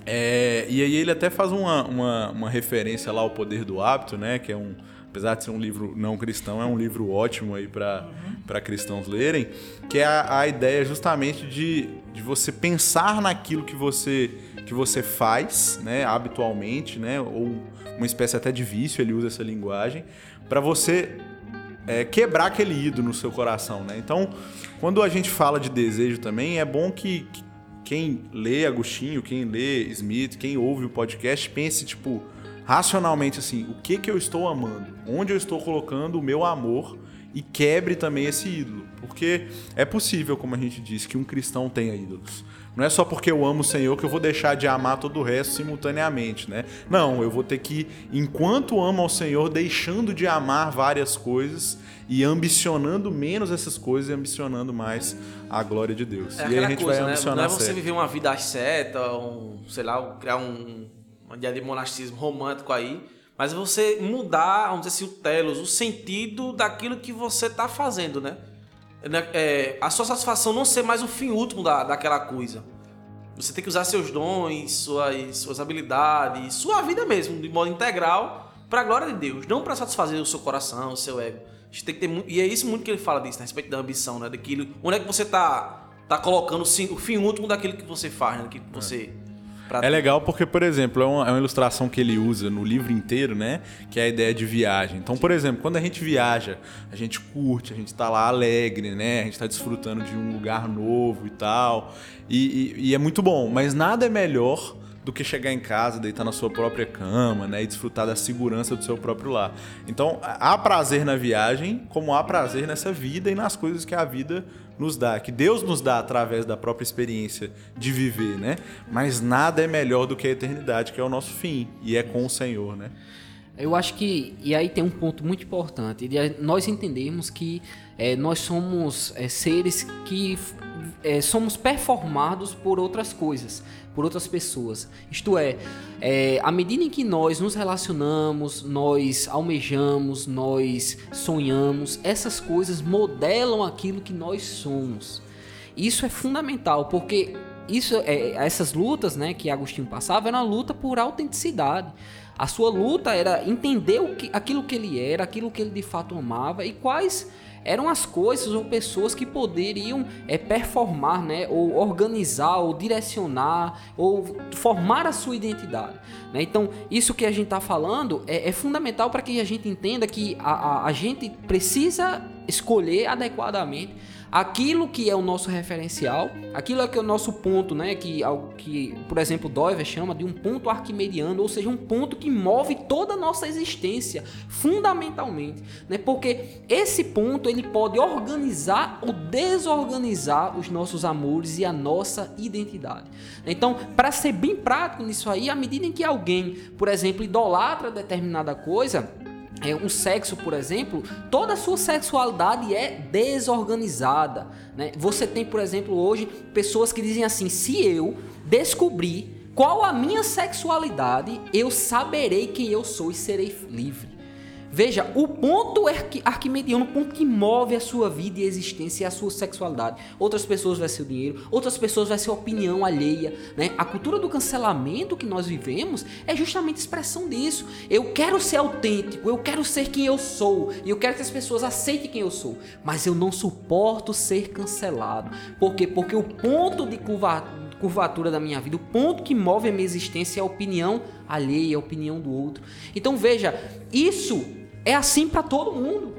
É, e aí ele até faz uma, uma, uma referência lá ao poder do hábito, né? Que é um apesar de ser um livro não cristão, é um livro ótimo aí para uhum. cristãos lerem, que é a, a, ideia justamente de, de você pensar naquilo que você, que você faz, né, habitualmente, né, ou uma espécie até de vício, ele usa essa linguagem, para você é, quebrar aquele ídolo no seu coração, né? Então, quando a gente fala de desejo também, é bom que, que quem lê Agostinho, quem lê Smith, quem ouve o podcast, pense, tipo, racionalmente assim, o que que eu estou amando? Onde eu estou colocando o meu amor e quebre também esse ídolo. Porque é possível, como a gente disse, que um cristão tenha ídolos. Não é só porque eu amo o Senhor que eu vou deixar de amar todo o resto simultaneamente, né? Não, eu vou ter que, enquanto amo ao Senhor, deixando de amar várias coisas e ambicionando menos essas coisas e ambicionando mais a glória de Deus. É e aí a gente coisa, vai ambicionar né? Não é você viver uma vida seta, um, sei lá, criar um uma ideia de monasticismo romântico aí, mas você mudar, vamos dizer assim, o telos, o sentido daquilo que você está fazendo, né? É, a sua satisfação não ser mais o fim último da, daquela coisa. Você tem que usar seus dons, suas, suas habilidades, sua vida mesmo, de modo integral, para a glória de Deus, não para satisfazer o seu coração, o seu ego. A gente tem que ter e é isso muito que ele fala disso, né? a respeito da ambição, né? Daquilo, onde é que você está tá colocando o fim último daquilo que você faz, né? Daquilo que você é Pra... É legal porque, por exemplo, é uma, é uma, ilustração que ele usa no livro inteiro, né? Que é a ideia de viagem. Então, por exemplo, quando a gente viaja, a gente curte, a gente tá lá alegre, né? A gente tá desfrutando de um lugar novo e tal. E, e, e é muito bom, mas nada é melhor do que chegar em casa, deitar na sua própria cama, né? E desfrutar da segurança do seu próprio lar. Então, há prazer na viagem, como há prazer nessa vida e nas coisas que a vida nos dá, que Deus nos dá através da própria experiência de viver, né? Mas nada é melhor do que a eternidade, que é o nosso fim, e é com o Senhor, né? Eu acho que, e aí tem um ponto muito importante, de nós entendermos que é, nós somos é, seres que é, somos performados por outras coisas, por outras pessoas. Isto é, é, à medida em que nós nos relacionamos, nós almejamos, nós sonhamos, essas coisas modelam aquilo que nós somos. Isso é fundamental, porque isso, é, essas lutas né, que Agostinho passava era uma luta por autenticidade. A sua luta era entender o que, aquilo que ele era, aquilo que ele de fato amava e quais eram as coisas ou pessoas que poderiam é, performar, né, ou organizar, ou direcionar, ou formar a sua identidade. Né? Então, isso que a gente está falando é, é fundamental para que a gente entenda que a, a, a gente precisa escolher adequadamente aquilo que é o nosso referencial, aquilo é que é o nosso ponto, né, que, que por exemplo, Doiver chama de um ponto arquimediano, ou seja, um ponto que move toda a nossa existência, fundamentalmente, né, porque esse ponto ele pode organizar ou desorganizar os nossos amores e a nossa identidade. Então, para ser bem prático nisso aí, à medida em que alguém, por exemplo, idolatra determinada coisa, é, um sexo, por exemplo, toda a sua sexualidade é desorganizada. Né? Você tem, por exemplo, hoje pessoas que dizem assim: se eu descobrir qual a minha sexualidade, eu saberei quem eu sou e serei livre. Veja, o ponto arquimediano, o ponto que move a sua vida e existência é a sua sexualidade. Outras pessoas vai ser o dinheiro, outras pessoas vai ser a opinião alheia. Né? A cultura do cancelamento que nós vivemos é justamente expressão disso. Eu quero ser autêntico, eu quero ser quem eu sou, e eu quero que as pessoas aceitem quem eu sou. Mas eu não suporto ser cancelado. Por quê? Porque o ponto de curvatura da minha vida, o ponto que move a minha existência é a opinião alheia, a opinião do outro. Então veja, isso é assim para todo mundo.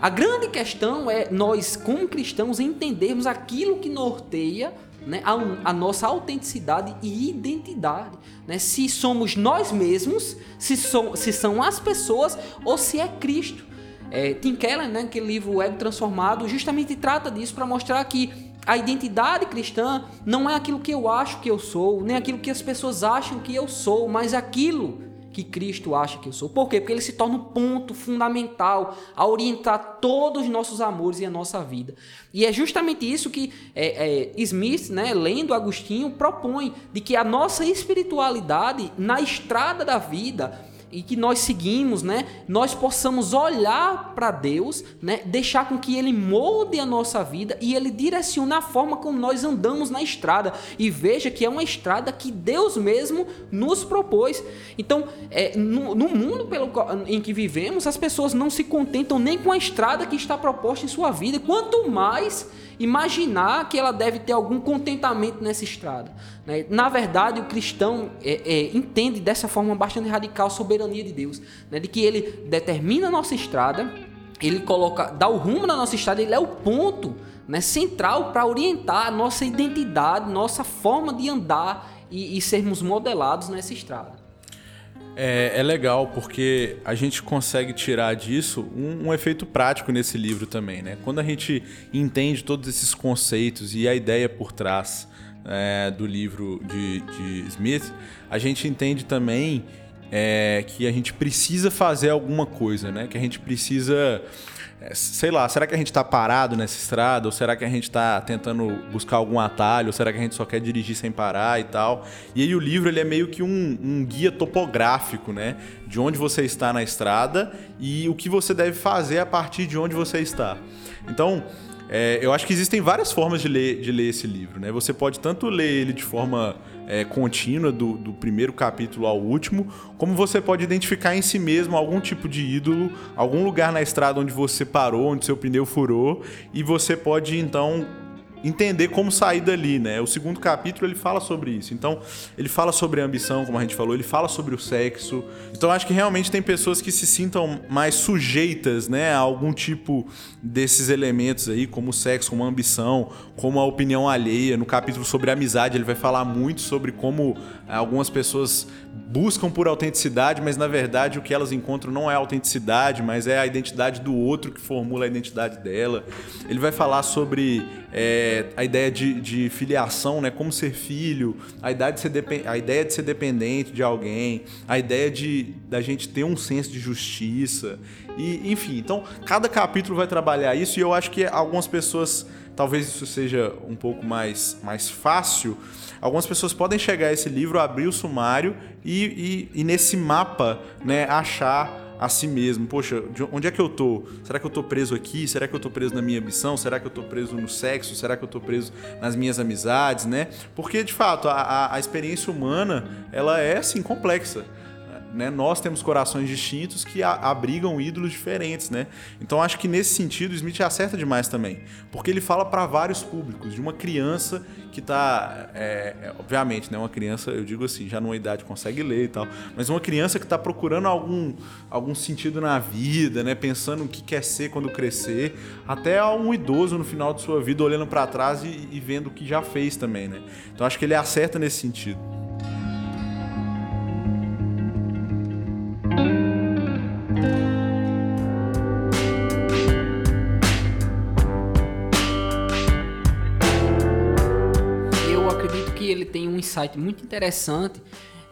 A grande questão é nós, como cristãos, entendermos aquilo que norteia né, a, a, nossa autenticidade e identidade. Né? Se somos nós mesmos, se, so, se são as pessoas ou se é Cristo. É, Tim Keller, né, aquele livro Ego Transformado, justamente trata disso para mostrar que a identidade cristã não é aquilo que eu acho que eu sou, nem aquilo que as pessoas acham que eu sou, mas aquilo que Cristo acha que eu sou. Por quê? Porque ele se torna um ponto fundamental a orientar todos os nossos amores e a nossa vida. E é justamente isso que é, é, Smith, né, lendo Agostinho, propõe: de que a nossa espiritualidade na estrada da vida e que nós seguimos, né, nós possamos olhar para Deus, né, deixar com que Ele molde a nossa vida e Ele direcione a forma como nós andamos na estrada. E veja que é uma estrada que Deus mesmo nos propôs. Então, é, no, no mundo pelo, em que vivemos, as pessoas não se contentam nem com a estrada que está proposta em sua vida, quanto mais imaginar que ela deve ter algum contentamento nessa estrada. Né? Na verdade, o cristão é, é, entende dessa forma bastante radical a soberania de Deus, né? de que ele determina a nossa estrada, ele coloca, dá o rumo na nossa estrada, ele é o ponto né, central para orientar a nossa identidade, nossa forma de andar e, e sermos modelados nessa estrada. É, é, legal porque a gente consegue tirar disso um, um, efeito prático nesse livro também, né? Quando a gente entende todos esses conceitos e a ideia por trás é, do livro de, de, Smith, a gente entende também é, que a gente precisa fazer alguma coisa, né? Que a gente precisa sei lá, será que a gente está parado nessa estrada? Ou será que a gente está tentando buscar algum atalho? Ou será que a gente só quer dirigir sem parar e tal? E aí o livro ele é meio que um, um guia topográfico, né? De onde você está na estrada e o que você deve fazer a partir de onde você está. Então, é, eu acho que existem várias formas de ler, de ler esse livro. Né? Você pode tanto ler ele de forma é, contínua, do, do, primeiro capítulo ao último, como você pode identificar em si mesmo algum tipo de ídolo, algum lugar na estrada onde você parou, onde seu pneu furou, e você pode então entender como sair dali, né? O segundo capítulo ele fala sobre isso. Então, ele fala sobre a ambição, como a gente falou, ele fala sobre o sexo. Então, acho que realmente tem pessoas que se sintam mais sujeitas, né, a algum tipo desses elementos aí, como o sexo, como a ambição, como a opinião alheia. No capítulo sobre a amizade, ele vai falar muito sobre como eh, algumas pessoas buscam por autenticidade, mas na verdade o que elas encontram não é autenticidade, mas é a identidade do outro que formula a identidade dela. Ele vai falar sobre é, a ideia de, de, filiação, né? Como ser filho, a ideia, de ser a ideia de ser dependente de alguém, a ideia de da gente ter um senso de justiça. E, enfim, então cada capítulo vai trabalhar isso e eu acho que algumas pessoas, talvez isso seja um pouco mais, mais fácil. Algumas pessoas podem chegar a esse livro, abrir o sumário e, e, e nesse mapa né, achar a si mesmo. Poxa, onde é que eu tô? Será que eu tô preso aqui? Será que eu tô preso na minha ambição? Será que eu tô preso no sexo? Será que eu tô preso nas minhas amizades, né? Porque, de fato, a, a, a experiência humana, ela é, assim, complexa. Né? Nós temos corações distintos que abrigam ídolos diferentes, né? Então acho que nesse sentido Smith acerta demais também, porque ele fala para vários públicos, de uma criança que está, é, é, obviamente, né? Uma criança, eu digo assim, já numa idade consegue ler e tal, mas uma criança que está procurando algum, algum sentido na vida, né? Pensando o que quer ser quando crescer, até um idoso no final de sua vida olhando para trás e, e vendo o que já fez também, né? Então acho que ele acerta nesse sentido. Insight muito interessante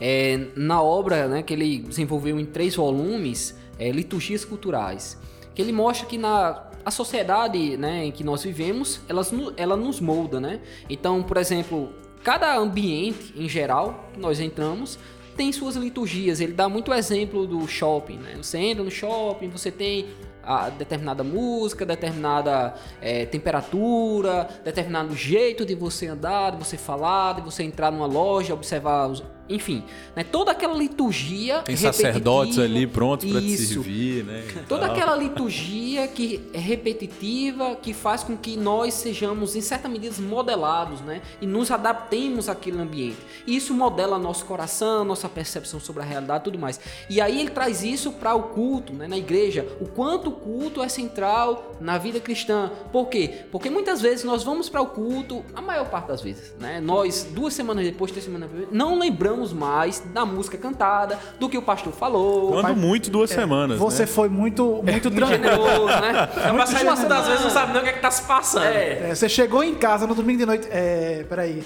é, na obra né, que ele desenvolveu em três volumes, é, Liturgias Culturais, que ele mostra que na a sociedade né, em que nós vivemos, ela, ela nos molda, né? Então, por exemplo, cada ambiente em geral que nós entramos tem suas liturgias. Ele dá muito exemplo do shopping, né? Você entra no shopping, você tem a determinada música, determinada é, temperatura, determinado jeito de você andar, de você falar, de você entrar numa loja, observar os, enfim, né, toda aquela liturgia. Tem sacerdotes ali prontos para te servir, né? Toda aquela liturgia que é repetitiva, que faz com que nós sejamos, em certa medida, modelados, né? E nos adaptemos àquele ambiente. E isso modela nosso coração, nossa percepção sobre a realidade tudo mais. E aí ele traz isso para o culto, né, na igreja. O quanto o culto é central na vida cristã. Por quê? Porque muitas vezes nós vamos para o culto, a maior parte das vezes, né? Nós, duas semanas depois, três semanas depois, não lembramos mais da música cantada, do que o pastor falou. Quando muito duas é, semanas. Você né? foi muito, muito generoso, né? [laughs] É uma saída das vezes não sabe nem o que, é que tá se passando. É. É, você chegou em casa no domingo de noite. É, peraí.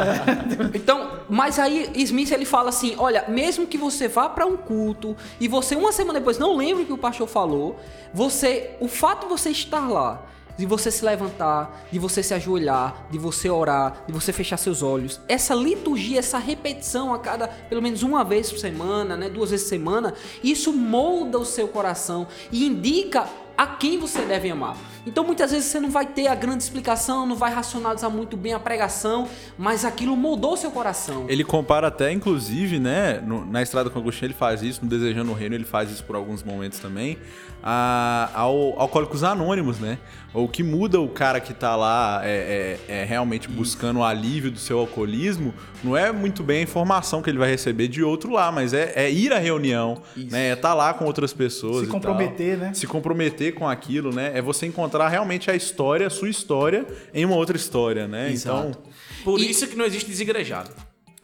[laughs] então, mas aí Smith ele fala assim: olha, mesmo que você vá para um culto e você uma semana depois não lembre o que o pastor falou, você, o fato de você estar lá de você se levantar, de você se ajoelhar, de você orar, de você fechar seus olhos. Essa liturgia, essa repetição a cada pelo menos uma vez por semana, né, duas vezes por semana, isso molda o seu coração e indica a quem você deve amar. Então muitas vezes você não vai ter a grande explicação, não vai racionalizar muito bem a pregação, mas aquilo moldou seu coração. Ele compara até, inclusive, né, no, na Estrada com Agostinho ele faz isso, no Desejando o Reino ele faz isso por alguns momentos também, a, ao Alcoólicos Anônimos, né? O que muda o cara que tá lá é, é, é realmente buscando o alívio do seu alcoolismo, não é muito bem a informação que ele vai receber de outro lá, mas é, é ir à reunião, isso. né? É estar tá lá com outras pessoas. Se comprometer, né? Se comprometer com aquilo, né? É você encontrar realmente a história, a sua história, em uma outra história, né? Exato. Então. Por e... isso que não existe desigrejado.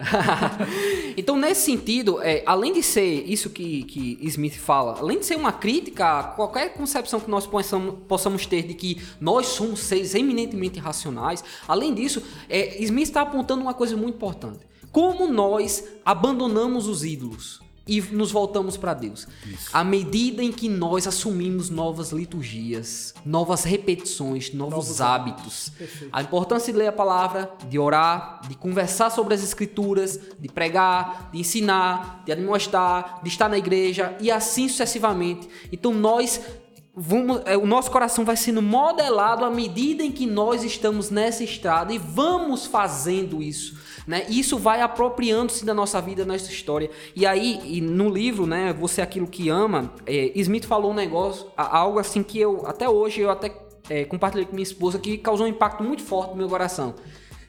[laughs] então, nesse sentido, é, além de ser isso que, que Smith fala, além de ser uma crítica a qualquer concepção que nós possamos, possamos ter de que nós somos seres eminentemente racionais, além disso, é, Smith está apontando uma coisa muito importante. Como nós abandonamos os ídolos e nos voltamos para Deus. Isso. À medida em que nós assumimos novas liturgias, novas repetições, novos, novos hábitos. Perfeito. A importância de ler a palavra, de orar, de conversar sobre as escrituras, de pregar, de ensinar, de admoestar, de estar na igreja e assim sucessivamente. Então nós Vamos, é, o nosso coração vai sendo modelado à medida em que nós estamos nessa estrada e vamos fazendo isso né? Isso vai apropriando-se da nossa vida, da nossa história. E aí, e no livro, né, Você é Aquilo que Ama, é, Smith falou um negócio, algo assim que eu, até hoje, eu até é, compartilhei com minha esposa que causou um impacto muito forte no meu coração.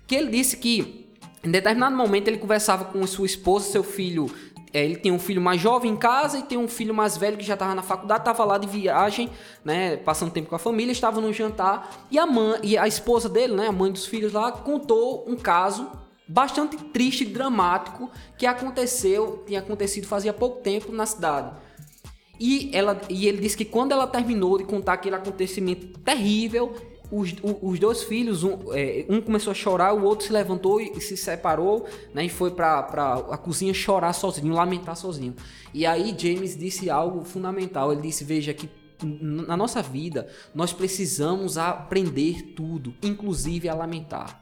Que ele disse que em determinado momento ele conversava com sua esposa, seu filho é, ele tem um filho mais jovem em casa e tem um filho mais velho que já estava na faculdade, estava lá de viagem, né, passando tempo com a família, estava no jantar e a mãe e a esposa dele, né, a mãe dos filhos lá, contou um caso bastante triste e dramático que aconteceu, tinha acontecido fazia pouco tempo na cidade. E, ela, e ele disse que quando ela terminou de contar aquele acontecimento terrível, os, os dois filhos, um, é, um, começou a chorar, o outro se levantou e, se separou, né, e foi para a cozinha chorar sozinho, lamentar sozinho. E aí James disse algo fundamental. Ele disse: Veja que na nossa vida nós precisamos aprender tudo, inclusive a lamentar.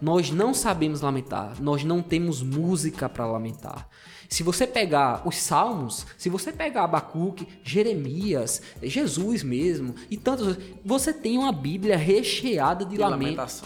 Nós não sabemos lamentar, nós não temos música para lamentar. Se você pegar os Salmos, se você pegar Abacuque, Jeremias, Jesus mesmo e tantos, você tem uma Bíblia recheada de, de.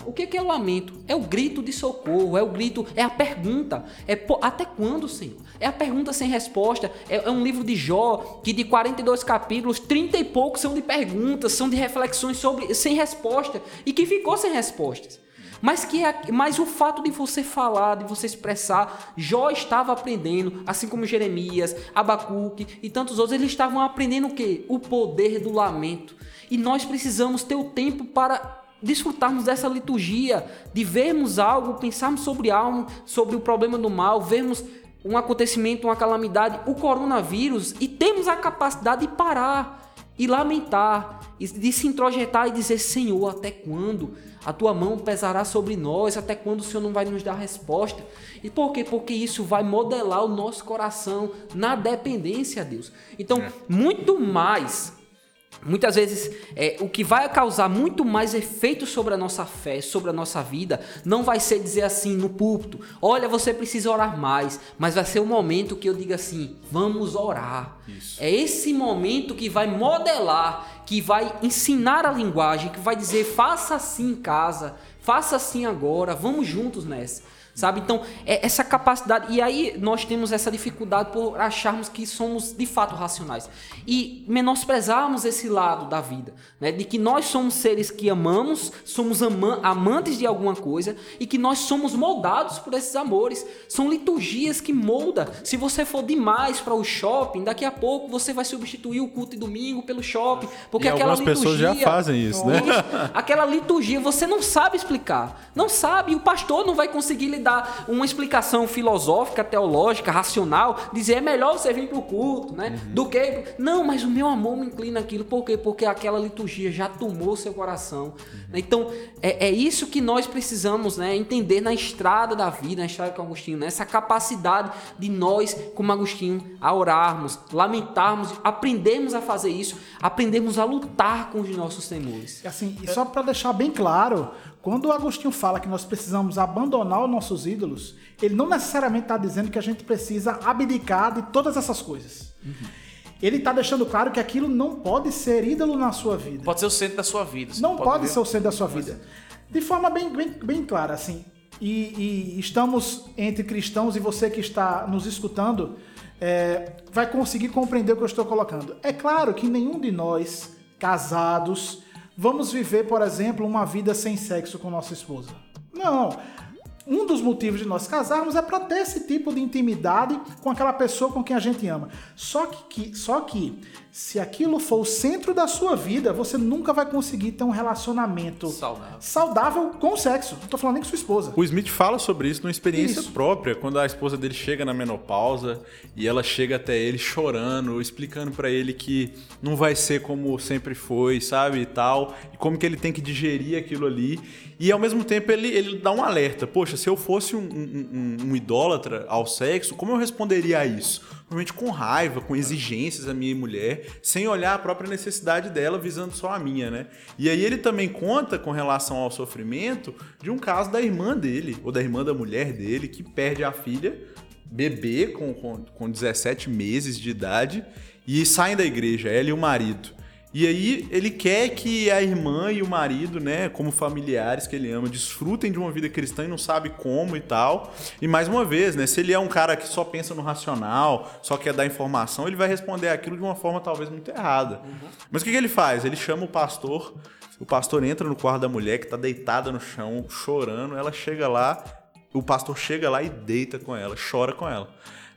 O que é o lamento? É o grito de socorro, é o grito, é a pergunta. É até quando, Senhor? É a pergunta sem resposta. É, é um livro de Jó que de 42 capítulos, 30 e poucos são de perguntas, são de reflexões sobre sem resposta e que ficou sem respostas. Mas, que é, mas o fato de você falar, de você expressar, Jó estava aprendendo, assim como Jeremias, Abacuque e tantos outros, eles estavam aprendendo o quê? O poder do lamento. E nós precisamos ter o tempo para desfrutarmos dessa liturgia, de vermos algo, pensarmos sobre algo, sobre o problema do mal, vermos um acontecimento, uma calamidade, o coronavírus, e temos a capacidade de parar e lamentar, e de se introjetar e dizer: Senhor, até quando? A tua mão pesará sobre nós, até quando o Senhor não vai nos dar resposta? E por quê? Porque isso vai modelar o nosso coração na dependência a Deus. Então, é. muito mais Muitas vezes, é, o que vai causar muito mais efeito sobre a nossa fé, sobre a nossa vida, não vai ser dizer assim no púlpito: olha, você precisa orar mais, mas vai ser o momento que eu diga assim: vamos orar. Isso. É esse momento que vai modelar, que vai ensinar a linguagem, que vai dizer: faça assim em casa, faça assim agora, vamos juntos nessa sabe? Então, é essa capacidade. E aí nós temos essa dificuldade por acharmos que somos de fato racionais e menosprezarmos esse lado da vida, né? De que nós somos seres que amamos, somos ama amantes de alguma coisa e que nós somos moldados por esses amores. São liturgias que molda. Se você for demais para o shopping, daqui a pouco você vai substituir o culto de domingo pelo shopping, porque e aquela algumas liturgia, pessoas já fazem isso, né? Aquela liturgia você não sabe explicar, não sabe, o pastor não vai conseguir lidar dar uma explicação filosófica, teológica, racional, dizer é melhor você vir para o culto, né? Uhum. Do que. Não, mas o meu amor me inclina aquilo. Por quê? Porque aquela liturgia já tomou seu coração. Uhum. Então, é, é isso que nós precisamos né, entender na estrada da vida, na estrada com Agostinho, né? essa capacidade de nós, como Agostinho, a orarmos, lamentarmos, aprendermos a fazer isso, aprendemos a lutar com os nossos temores. Assim, e só para deixar bem claro, quando o Agostinho fala que nós precisamos abandonar os nossos ídolos, ele não necessariamente está dizendo que a gente precisa abdicar de todas essas coisas. Uhum. Ele está deixando claro que aquilo não pode ser ídolo na sua vida. Pode ser o centro da sua vida. Não pode, pode ser o centro da sua vida. De forma bem, bem, bem clara, assim. E, e, estamos entre cristãos e você que está nos escutando é, vai conseguir compreender o que eu estou colocando. É claro que nenhum de nós, casados, vamos viver, por exemplo, uma vida sem sexo com nossa esposa. Não. Um dos motivos de nós casarmos é para ter esse tipo de intimidade com aquela pessoa com quem a gente ama. Só que, só que se aquilo for o centro da sua vida, você nunca vai conseguir ter um relacionamento saudável, saudável com o sexo. Não tô falando nem com sua esposa. O Smith fala sobre isso numa experiência isso. própria, quando a esposa dele chega na menopausa e ela chega até ele chorando, explicando para ele que não vai ser como sempre foi, sabe, e tal, e como que ele tem que digerir aquilo ali. E ao mesmo tempo ele, ele dá um alerta. Poxa, se eu fosse um, um, um, um idólatra ao sexo, como eu responderia a isso? Provavelmente com raiva, com exigências a minha mulher, sem olhar a própria necessidade dela, visando só a minha, né? E aí ele também conta com relação ao sofrimento de um caso da irmã dele, ou da irmã da mulher dele, que perde a filha, bebê com, com, com 17 meses de idade, e saem da igreja, ela e o marido. E aí ele quer que a irmã e o marido, né, como familiares que ele ama, desfrutem de uma vida cristã e não sabe como e tal. E mais uma vez, né, se ele é um cara que só pensa no racional, só quer dar informação, ele vai responder aquilo de uma forma talvez muito errada. Uhum. Mas o que, que ele faz? Ele chama o pastor, o pastor entra no quarto da mulher que está deitada no chão, chorando, ela chega lá, o pastor chega lá e deita com ela, chora com ela.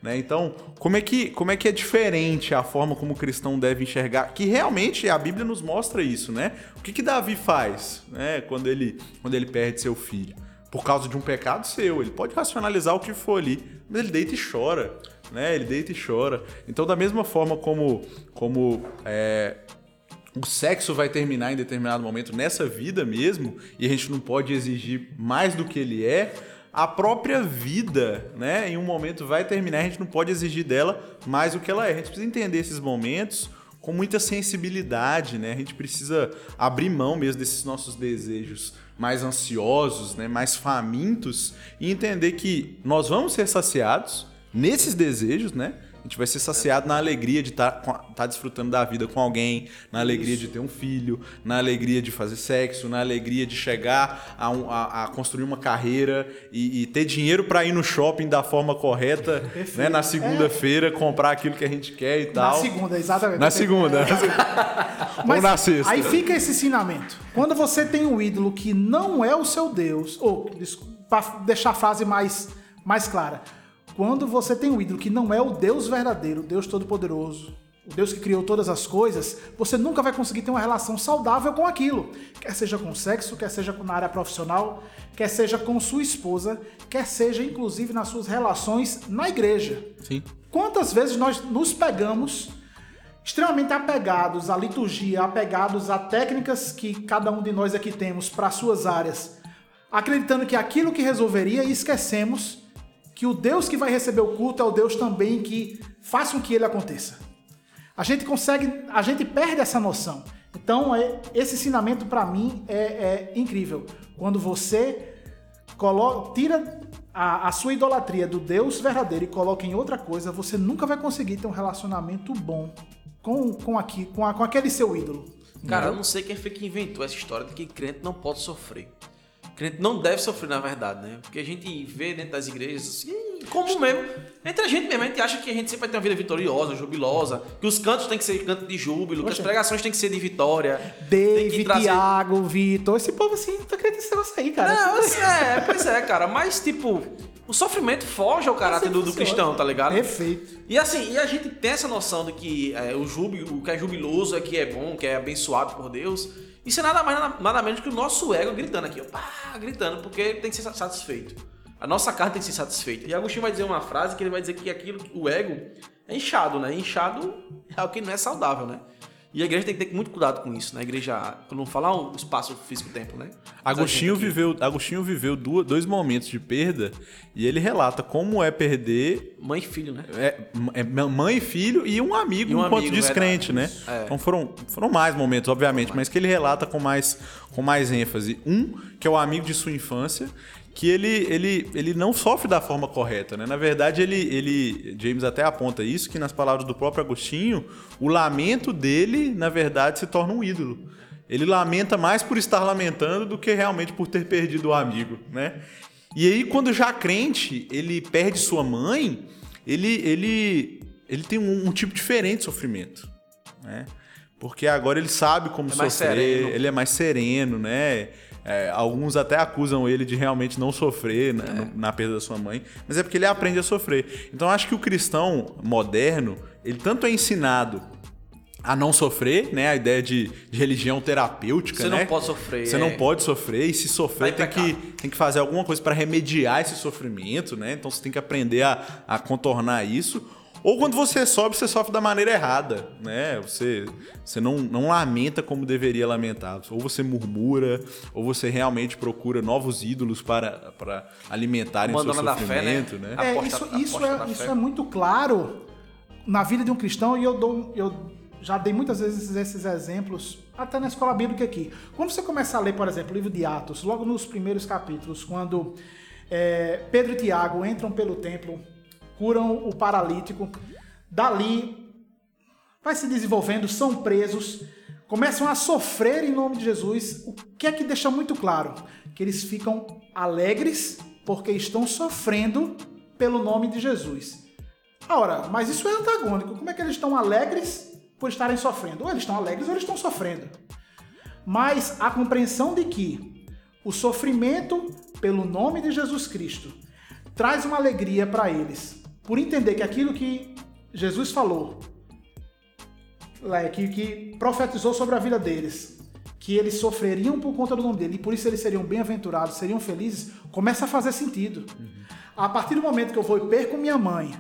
Né? Então, como é, que, como é que é diferente a forma como o cristão deve enxergar? Que realmente a Bíblia nos mostra isso, né? O que, que Davi faz né? quando, ele, quando ele perde seu filho? Por causa de um pecado seu. Ele pode racionalizar o que for ali, mas ele deita e chora. Né? Ele deita e chora. Então, da mesma forma como, como é, o sexo vai terminar em determinado momento nessa vida mesmo, e a gente não pode exigir mais do que ele é, a própria vida, né, em um momento vai terminar, a gente não pode exigir dela mais do que ela é. A gente precisa entender esses momentos com muita sensibilidade, né? A gente precisa abrir mão mesmo desses nossos desejos mais ansiosos, né, mais famintos e entender que nós vamos ser saciados nesses desejos, né? A gente vai ser saciado na alegria de estar tá, tá desfrutando da vida com alguém, na alegria Isso. de ter um filho, na alegria de fazer sexo, na alegria de chegar a, um, a, a construir uma carreira e, e ter dinheiro para ir no shopping da forma correta, [laughs] né? na segunda-feira, é. comprar aquilo que a gente quer e tal. Na segunda, exatamente. Na segunda. É. [laughs] Mas, ou na sexta. Aí fica esse ensinamento. Quando você tem um ídolo que não é o seu Deus, ou para deixar a frase mais, mais clara quando você tem um ídolo que não é o Deus verdadeiro, o Deus Todo-Poderoso, o Deus que criou todas as coisas, você nunca vai conseguir ter uma relação saudável com aquilo. Quer seja com sexo, quer seja na área profissional, quer seja com sua esposa, quer seja inclusive nas suas relações na igreja. Sim. Quantas vezes nós nos pegamos extremamente apegados à liturgia, apegados a técnicas que cada um de nós aqui temos para suas áreas, acreditando que aquilo que resolveria e esquecemos que o Deus que vai receber o culto é o Deus também que faz com que ele aconteça. A gente consegue, a gente perde essa noção. Então, é, esse ensinamento para mim é, é, incrível. Quando você coloca, tira a, a, sua idolatria do Deus verdadeiro e coloca em outra coisa, você nunca vai conseguir ter um relacionamento bom com, com, aqui, com, a, com aquele seu ídolo. Cara, eu não sei quem foi que inventou essa história de que crente não pode sofrer crente não deve sofrer, na verdade, né? Porque a gente vê dentro das igrejas, assim, como mesmo. Entre a gente mesmo, a gente acha que a gente sempre vai ter uma vida vitoriosa, jubilosa, que os cantos têm que ser canto de júbilo, Poxa. que as pregações têm que ser de vitória. David, trazer... Tiago, Vitor, esse povo assim, tá acreditando nesse negócio aí, cara. Não, assim, é, pois é, cara. Mas, tipo, o sofrimento foge ao caráter do, do, cristão, tá ligado? Perfeito. E assim, e a gente tem essa noção de que é, o, júbilo, o que é jubiloso é que é bom, que é abençoado por Deus. Isso é nada mais, nada, nada menos que o nosso ego gritando aqui, ó, pá, gritando, porque tem que ser satisfeito. A nossa carne tem que ser satisfeita. E Agostinho vai dizer uma frase que ele vai dizer que aquilo, o ego, é inchado, né? Inchado é o que não é saudável, né? E a igreja tem que ter muito cuidado com isso, né? A igreja, quando não falar o espaço físico-tempo, né? Agostinho viveu, Agostinho viveu dois momentos de perda e ele relata como é perder mãe e filho, né? É, é mãe e filho e um amigo e um enquanto amigo, descrente, né? É. Então foram, foram mais momentos, obviamente, mas que ele relata com mais, com mais ênfase. Um, que é o amigo de sua infância, que ele, ele, ele não sofre da forma correta, né? Na verdade, ele, ele, James até aponta isso, que nas palavras do próprio Agostinho, o lamento dele, na verdade, se torna um ídolo. Ele lamenta mais por estar lamentando do que realmente por ter perdido o amigo, né? E aí, quando já crente, ele perde sua mãe, ele, ele, ele tem um, um tipo diferente de sofrimento, né? Porque agora ele sabe como é sofrer, ele é mais sereno, né? É, alguns até acusam ele de realmente não sofrer na, é. na, perda da sua mãe, mas é porque ele aprende a sofrer. Então acho que o cristão moderno, ele tanto é ensinado a não sofrer, né? A ideia de, de religião terapêutica, Você né? não pode sofrer. Você é... não pode sofrer e se sofrer tem que, tem que fazer alguma coisa para remediar esse sofrimento, né? Então você tem que aprender a, a contornar isso. Ou quando você sobe, você sofre da maneira errada, né? Você, você não, não lamenta como deveria lamentar. Ou você murmura, ou você realmente procura novos ídolos para, para alimentarem o seu sofrimento, fé, né? né? É, isso, isso, é, isso é muito claro na vida de um cristão e eu dou... Eu já dei muitas vezes esses exemplos, até na escola bíblica aqui. Quando você começa a ler, por exemplo, o livro de Atos, logo nos primeiros capítulos, quando é, Pedro e Tiago entram pelo templo curam o paralítico. Dali, vai se desenvolvendo, são presos, começam a sofrer em nome de Jesus. O que é que deixa muito claro? Que eles ficam alegres porque estão sofrendo pelo nome de Jesus. Ora, mas isso é antagônico. Como é que eles estão alegres por estarem sofrendo? Ou eles estão alegres ou eles estão sofrendo. Mas a compreensão de que o sofrimento pelo nome de Jesus Cristo traz uma alegria para eles, por entender que aquilo que Jesus falou, que, que profetizou sobre a vida deles, que eles sofreriam por conta do nome dele e por isso eles seriam bem-aventurados, seriam felizes, começa a fazer sentido. Uhum. A partir do momento que eu vou e perco minha mãe,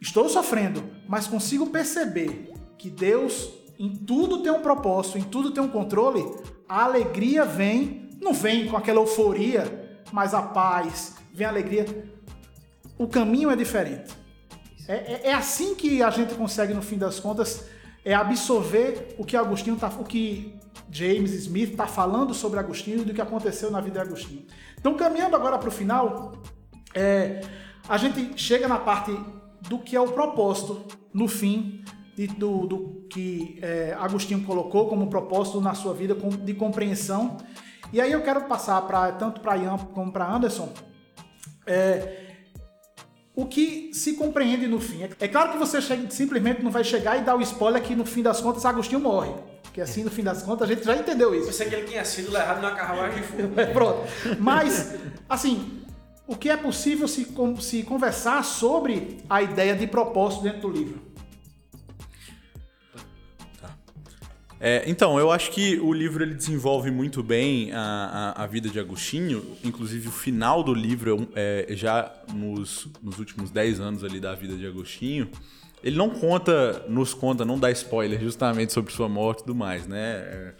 estou sofrendo, mas consigo perceber que Deus em tudo tem um propósito, em tudo tem um controle, a alegria vem, não vem com aquela euforia, mas a paz, vem a alegria. O caminho é diferente. É, é, é assim que a gente consegue, no fim das contas, é absorver o que Agostinho tá, o que James Smith está falando sobre Agostinho e do que aconteceu na vida de Agostinho. Então, caminhando agora para o final, é, a gente chega na parte do que é o propósito no fim de, do, do, que é, Agostinho colocou como propósito na sua vida de compreensão. E aí eu quero passar para tanto para Ian como para Anderson é, o que se compreende no fim. É claro que você simplesmente não vai chegar e dar o spoiler que no fim das contas Agostinho morre. Porque assim, no fim das contas, a gente já entendeu isso. Você que ele tinha sido levado na carruagem de fogo. [laughs] É, pronto. Mas, assim, o que é possível se, se conversar sobre a ideia de propósito dentro do livro? É, então, eu acho que o livro ele desenvolve muito bem a, a, a vida de Agostinho, inclusive o final do livro, é, já nos, nos últimos 10 anos ali da vida de Agostinho, ele não conta, nos conta, não dá spoiler justamente sobre sua morte e tudo mais, né? É,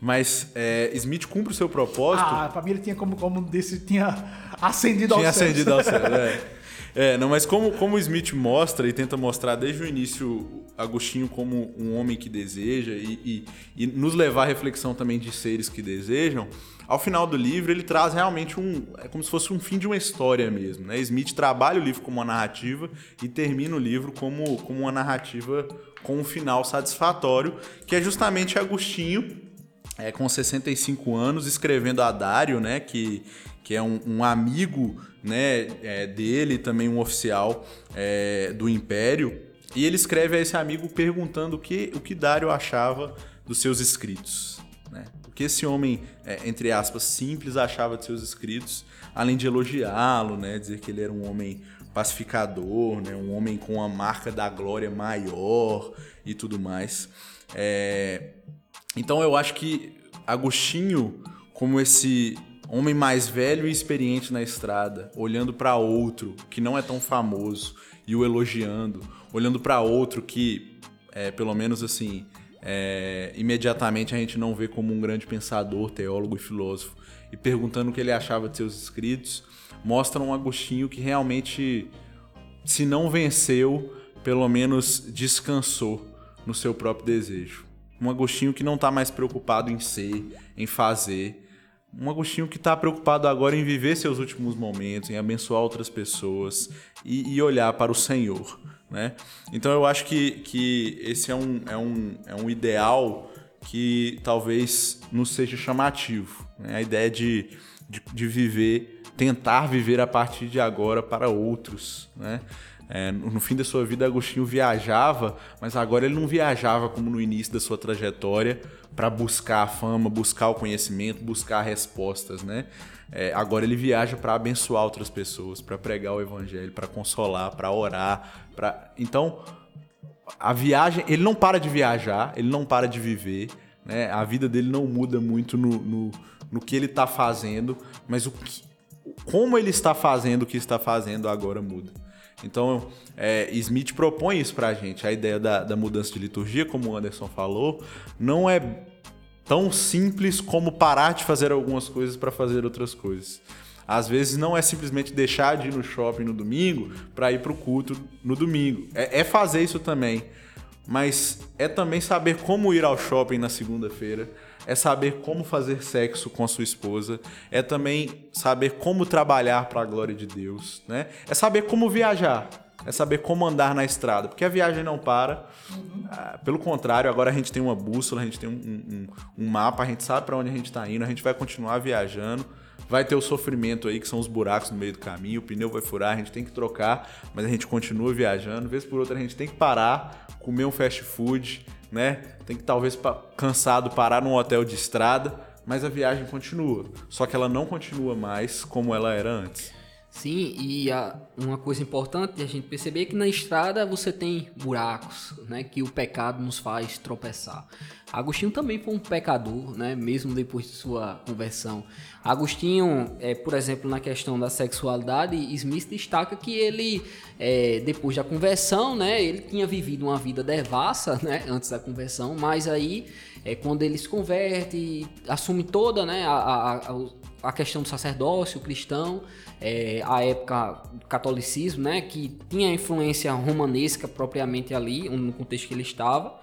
mas é, Smith cumpre o seu propósito. Ah, pra mim ele tinha como, como disse, tinha ascendido tinha ao céu. Tinha ascendido ao céu, é. [laughs] É, não, mas como, como o Smith mostra e tenta mostrar desde o início Agostinho como um homem que deseja e, e, e, nos levar à reflexão também de seres que desejam, ao final do livro ele traz realmente um. É como se fosse um fim de uma história mesmo. Né? Smith trabalha o livro como uma narrativa e termina o livro como, como uma narrativa com um final satisfatório, que é justamente Agostinho, é, com 65 anos, escrevendo a Dário, né? que, que é um, um amigo né, é, dele, também um oficial é, do Império. E ele escreve a esse amigo perguntando o que, o que Dário achava dos seus escritos. Né? O que esse homem, é, entre aspas, simples achava de seus escritos, além de elogiá-lo, né? dizer que ele era um homem pacificador, né? um homem com a marca da glória maior e tudo mais. É... Então eu acho que Agostinho, como esse homem mais velho e experiente na estrada, olhando para outro que não é tão famoso e o elogiando, olhando para outro que, é, pelo menos assim, é, imediatamente a gente não vê como um grande pensador, teólogo e filósofo, e perguntando o que ele achava de seus escritos, mostra um Agostinho que realmente, se não venceu, pelo menos descansou no seu próprio desejo. Um Agostinho que não está mais preocupado em ser, em fazer, um Agostinho que está preocupado agora em viver seus últimos momentos, em abençoar outras pessoas e, e, olhar para o Senhor. Né? Então eu acho que, que esse é um, é, um, é um ideal que talvez nos seja chamativo. Né? A ideia de, de, de, viver, tentar viver a partir de agora para outros. Né? É, no fim da sua vida, Agostinho viajava, mas agora ele não viajava como no início da sua trajetória para buscar a fama, buscar o conhecimento, buscar respostas, né? É, agora ele viaja para abençoar outras pessoas, para pregar o evangelho, para consolar, para orar, para então a viagem, ele não para de viajar, ele não para de viver, né? A vida dele não muda muito no, no, no que ele está fazendo, mas o que, como ele está fazendo o que está fazendo agora muda. Então, é, Smith propõe isso para a gente. A ideia da, da mudança de liturgia, como o Anderson falou, não é tão simples como parar de fazer algumas coisas para fazer outras coisas. Às vezes não é simplesmente deixar de ir no shopping no domingo para ir para o culto no domingo. É, é, fazer isso também. Mas é também saber como ir ao shopping na segunda-feira. É saber como fazer sexo com a sua esposa. É também saber como trabalhar para a glória de Deus. Né? É saber como viajar é saber como andar na estrada, porque a viagem não para. Ah, pelo contrário, agora a gente tem uma bússola, a gente tem um, um, um mapa, a gente sabe para onde a gente está indo, a gente vai continuar viajando. Vai ter o sofrimento aí, que são os buracos no meio do caminho, o pneu vai furar, a gente tem que trocar, mas a gente continua viajando. Vez por outra, a gente tem que parar, comer um fast food, né? Tem que talvez cansado parar num hotel de estrada, mas a viagem continua. Só que ela não continua mais como ela era antes. Sim, e a, uma coisa importante de a gente perceber é que na estrada você tem buracos, né, que o pecado nos faz tropeçar. Agostinho também foi um pecador, né, mesmo depois de sua conversão. Agostinho, é, por exemplo, na questão da sexualidade, Smith destaca que ele, é, depois da conversão, né, ele tinha vivido uma vida devassa, né, antes da conversão, mas aí, é, quando ele se converte, assume toda, né, a, a, a questão do sacerdócio cristão, é, a época do catolicismo, né, que tinha influência romanesca propriamente ali, no contexto que ele estava,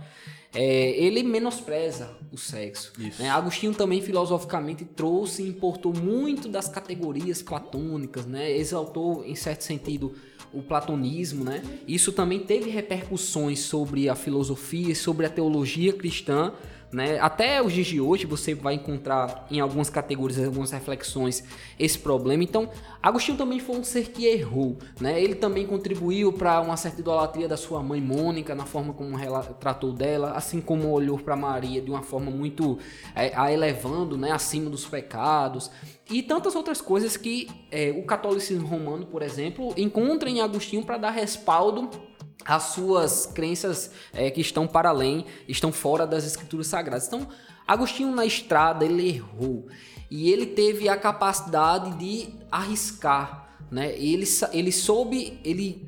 é, ele menospreza o sexo. Né? Agostinho também filosoficamente trouxe e importou muito das categorias platônicas, né? exaltou em certo sentido o platonismo, né? Isso também teve repercussões sobre a filosofia e sobre a teologia cristã né? Até os dias de hoje você vai encontrar em algumas categorias, algumas reflexões, esse problema. Então, Agostinho também foi um ser que errou. Né? Ele também contribuiu para uma certa idolatria da sua mãe Mônica, na forma como tratou dela, assim como olhou para Maria de uma forma muito é, a elevando né, acima dos pecados. E tantas outras coisas que é, o catolicismo romano, por exemplo, encontra em Agostinho para dar respaldo as suas crenças é, que estão para além, estão fora das escrituras sagradas. Então, Agostinho na estrada ele errou e ele teve a capacidade de arriscar, né? Ele, ele soube, ele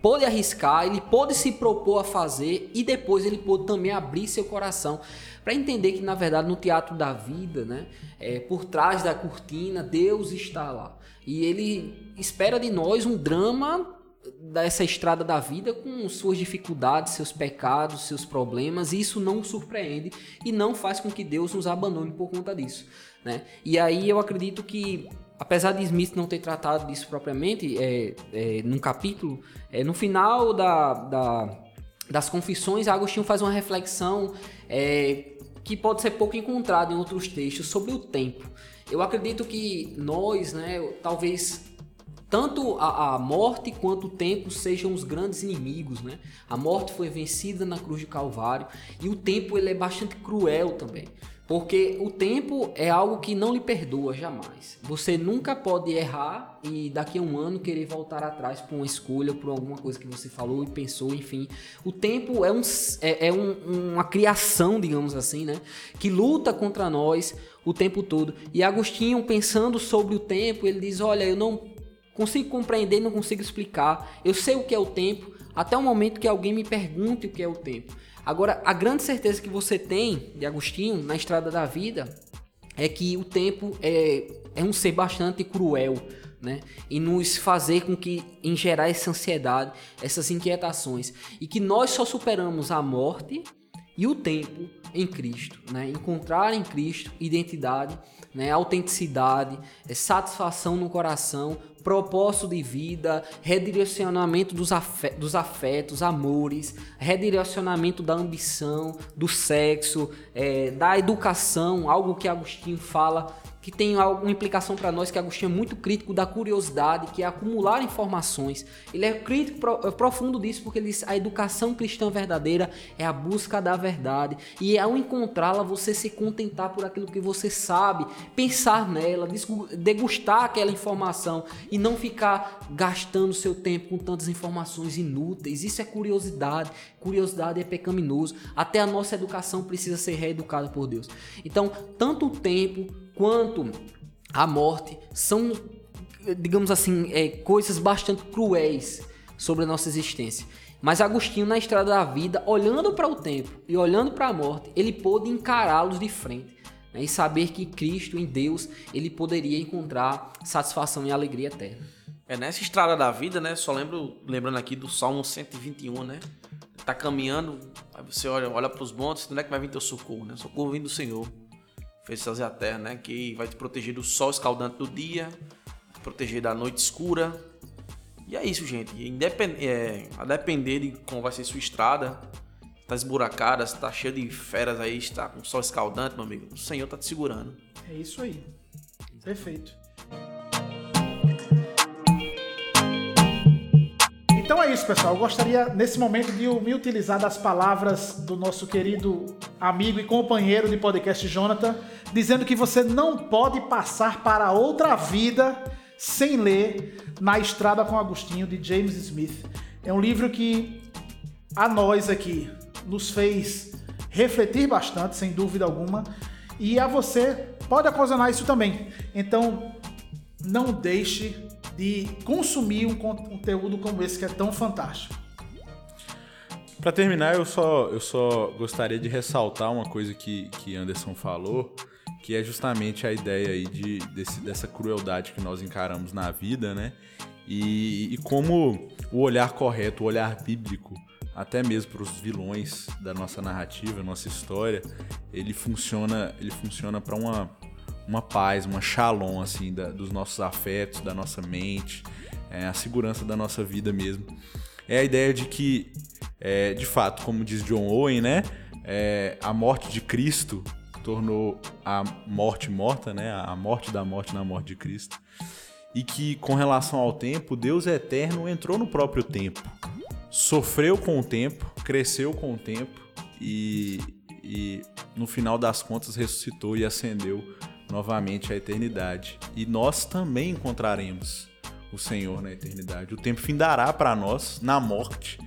pôde arriscar, ele pôde se propor a fazer e depois ele pôde também abrir seu coração para entender que na verdade no teatro da vida, né, é, por trás da cortina Deus está lá e ele espera de nós um drama dessa estrada da vida com suas dificuldades, seus pecados, seus problemas, e isso não surpreende e não faz com que Deus nos abandone por conta disso. Né? E aí eu acredito que, apesar de Smith não ter tratado disso propriamente é, é, num capítulo, é, no final da, da, das confissões, Agostinho faz uma reflexão é, que pode ser pouco encontrada em outros textos sobre o tempo. Eu acredito que nós, né, talvez tanto a, a, morte quanto o tempo sejam os grandes inimigos, né? A morte foi vencida na cruz de Calvário e o tempo ele é bastante cruel também. Porque o tempo é algo que não lhe perdoa jamais. Você nunca pode errar e daqui a um ano querer voltar atrás por uma escolha, por alguma coisa que você falou e pensou, enfim. O tempo é, um, é, é um, uma criação, digamos assim, né? Que luta contra nós o tempo todo. E Agostinho, pensando sobre o tempo, ele diz: Olha, eu não consigo compreender, não consigo explicar. Eu sei o que é o tempo, até o momento que alguém me pergunte o que é o tempo. Agora, a grande certeza que você tem de Agostinho na estrada da vida é que o tempo é, é um ser bastante cruel, né? E nos fazer com que, em gerar essa ansiedade, essas inquietações. E que nós só superamos a morte e o tempo em Cristo, né? Encontrar em Cristo identidade, né? autenticidade, satisfação no coração, propósito de vida, redirecionamento dos, afetos, dos afetos, amores, redirecionamento da ambição, do sexo, é, da educação, algo que Agostinho fala que tem alguma implicação para nós, que Agostinho é muito crítico da curiosidade, que é acumular informações. Ele é crítico pro, é profundo disso porque ele diz a educação cristã verdadeira é a busca da verdade e ao encontrá-la você se contentar por aquilo que você sabe, pensar nela, degustar aquela informação e não ficar gastando seu tempo com tantas informações inúteis. Isso é curiosidade. Curiosidade é pecaminoso. Até a nossa educação precisa ser reeducada por Deus. Então, tanto o tempo quanto a morte são, digamos assim, é, coisas bastante cruéis sobre a nossa existência. Mas Agostinho, na estrada da vida, olhando para o tempo e olhando para a morte, ele pôde encará-los de frente né, e saber que Cristo, em Deus, ele poderia encontrar satisfação e alegria eterna. É nessa estrada da vida, né? Só lembro, lembrando aqui do Salmo 121, né? Tá caminhando, aí você olha, olha para os montes, onde é que vai vir teu socorro, né? Socorro vindo do Senhor fez fazer a terra, né? Que vai te proteger do sol escaldante do dia, te proteger da noite escura, E é isso, gente. Independ... É, a depender de como vai ser sua estrada, tá esburacada, se tá cheio de feras aí, está com sol escaldante, meu amigo, o Senhor tá te segurando. É isso aí. Perfeito. Então é isso, pessoal. Eu gostaria, nesse momento, de me utilizar das palavras do nosso querido amigo e companheiro de podcast, Jonathan, dizendo que você não pode passar para outra vida sem ler Na Estrada com Agostinho, de James Smith. É um livro que a nós aqui nos fez refletir bastante, sem dúvida alguma, e a você pode ocasionar isso também. Então, não deixe de consumir um conteúdo como esse que é tão fantástico. Para terminar, eu só, eu só gostaria de ressaltar uma coisa que, que Anderson falou, que é justamente a ideia aí de, desse, dessa crueldade que nós encaramos na vida, né? E, e como o olhar correto, o olhar bíblico, até mesmo para os vilões da nossa narrativa, nossa história, ele funciona, ele funciona para uma, uma paz, uma shalom assim da, dos nossos afetos, da nossa mente, é, a segurança da nossa vida mesmo. É a ideia de que, é, de fato, como diz John Owen, né, é, a morte de Cristo tornou a morte morta, né, a morte da morte na morte de Cristo, e que com relação ao tempo, Deus eterno entrou no próprio tempo, sofreu com o tempo, cresceu com o tempo e, e no final das contas ressuscitou e ascendeu novamente à eternidade. E nós também encontraremos o Senhor na eternidade. O tempo findará para nós na morte,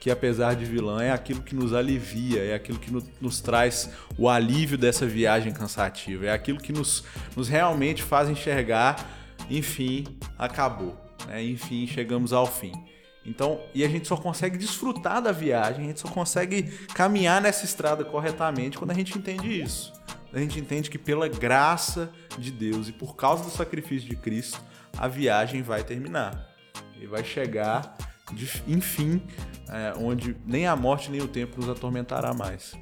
que apesar de vilã é aquilo que nos alivia, é aquilo que nos traz o alívio dessa viagem cansativa, é aquilo que nos, nos realmente faz enxergar, enfim, acabou, né? enfim, chegamos ao fim. Então, e a gente só consegue desfrutar da viagem, a gente só consegue caminhar nessa estrada corretamente quando a gente entende isso a gente entende que pela graça de Deus e por causa do sacrifício de Cristo, a viagem vai terminar. E vai chegar, de, enfim, é, onde nem a morte nem o tempo nos atormentará mais.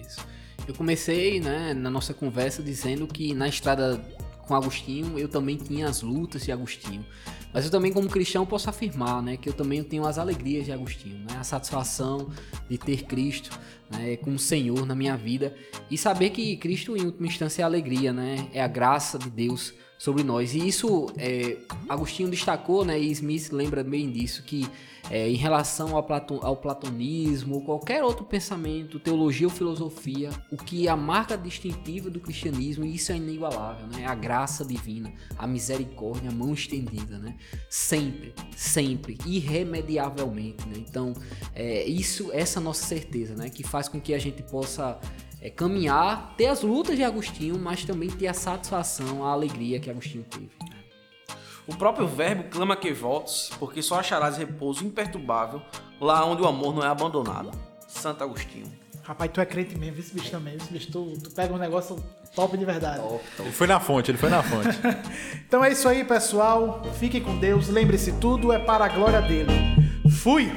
Isso. Eu comecei né, na nossa conversa dizendo que na estrada com Agostinho eu também tinha as lutas de Agostinho. Mas eu também, como cristão, posso afirmar né, que eu também tenho as alegrias de Agostinho, né, a satisfação de ter Cristo né, como Senhor na minha vida e saber que Cristo, em última instância, é alegria, né, é a graça de Deus sobre nós. E isso, é, Agostinho destacou, né, e Smith lembra bem disso, que é, em relação ao, platon, ao platonismo qualquer outro pensamento, teologia ou filosofia, o que é a marca distintiva do cristianismo, e isso é inigualável, né? A graça divina, a misericórdia, a mão estendida, né? Sempre, sempre, irremediavelmente, né? Então, é, isso, essa nossa certeza, né? Que faz com que a gente possa é, caminhar, ter as lutas de Agostinho, mas também ter a satisfação, a alegria que Agostinho teve. O próprio verbo clama que voltes, porque só acharás repouso imperturbável lá onde o amor não é abandonado. Santo Agostinho. Rapaz, tu é crente mesmo, esse bicho também. Esse bicho, tu, tu pega um negócio top de verdade. Top, top. Ele foi na fonte, ele foi na fonte. [laughs] então é isso aí, pessoal. Fiquem com Deus. Lembre-se, tudo é para a glória dele. Fui!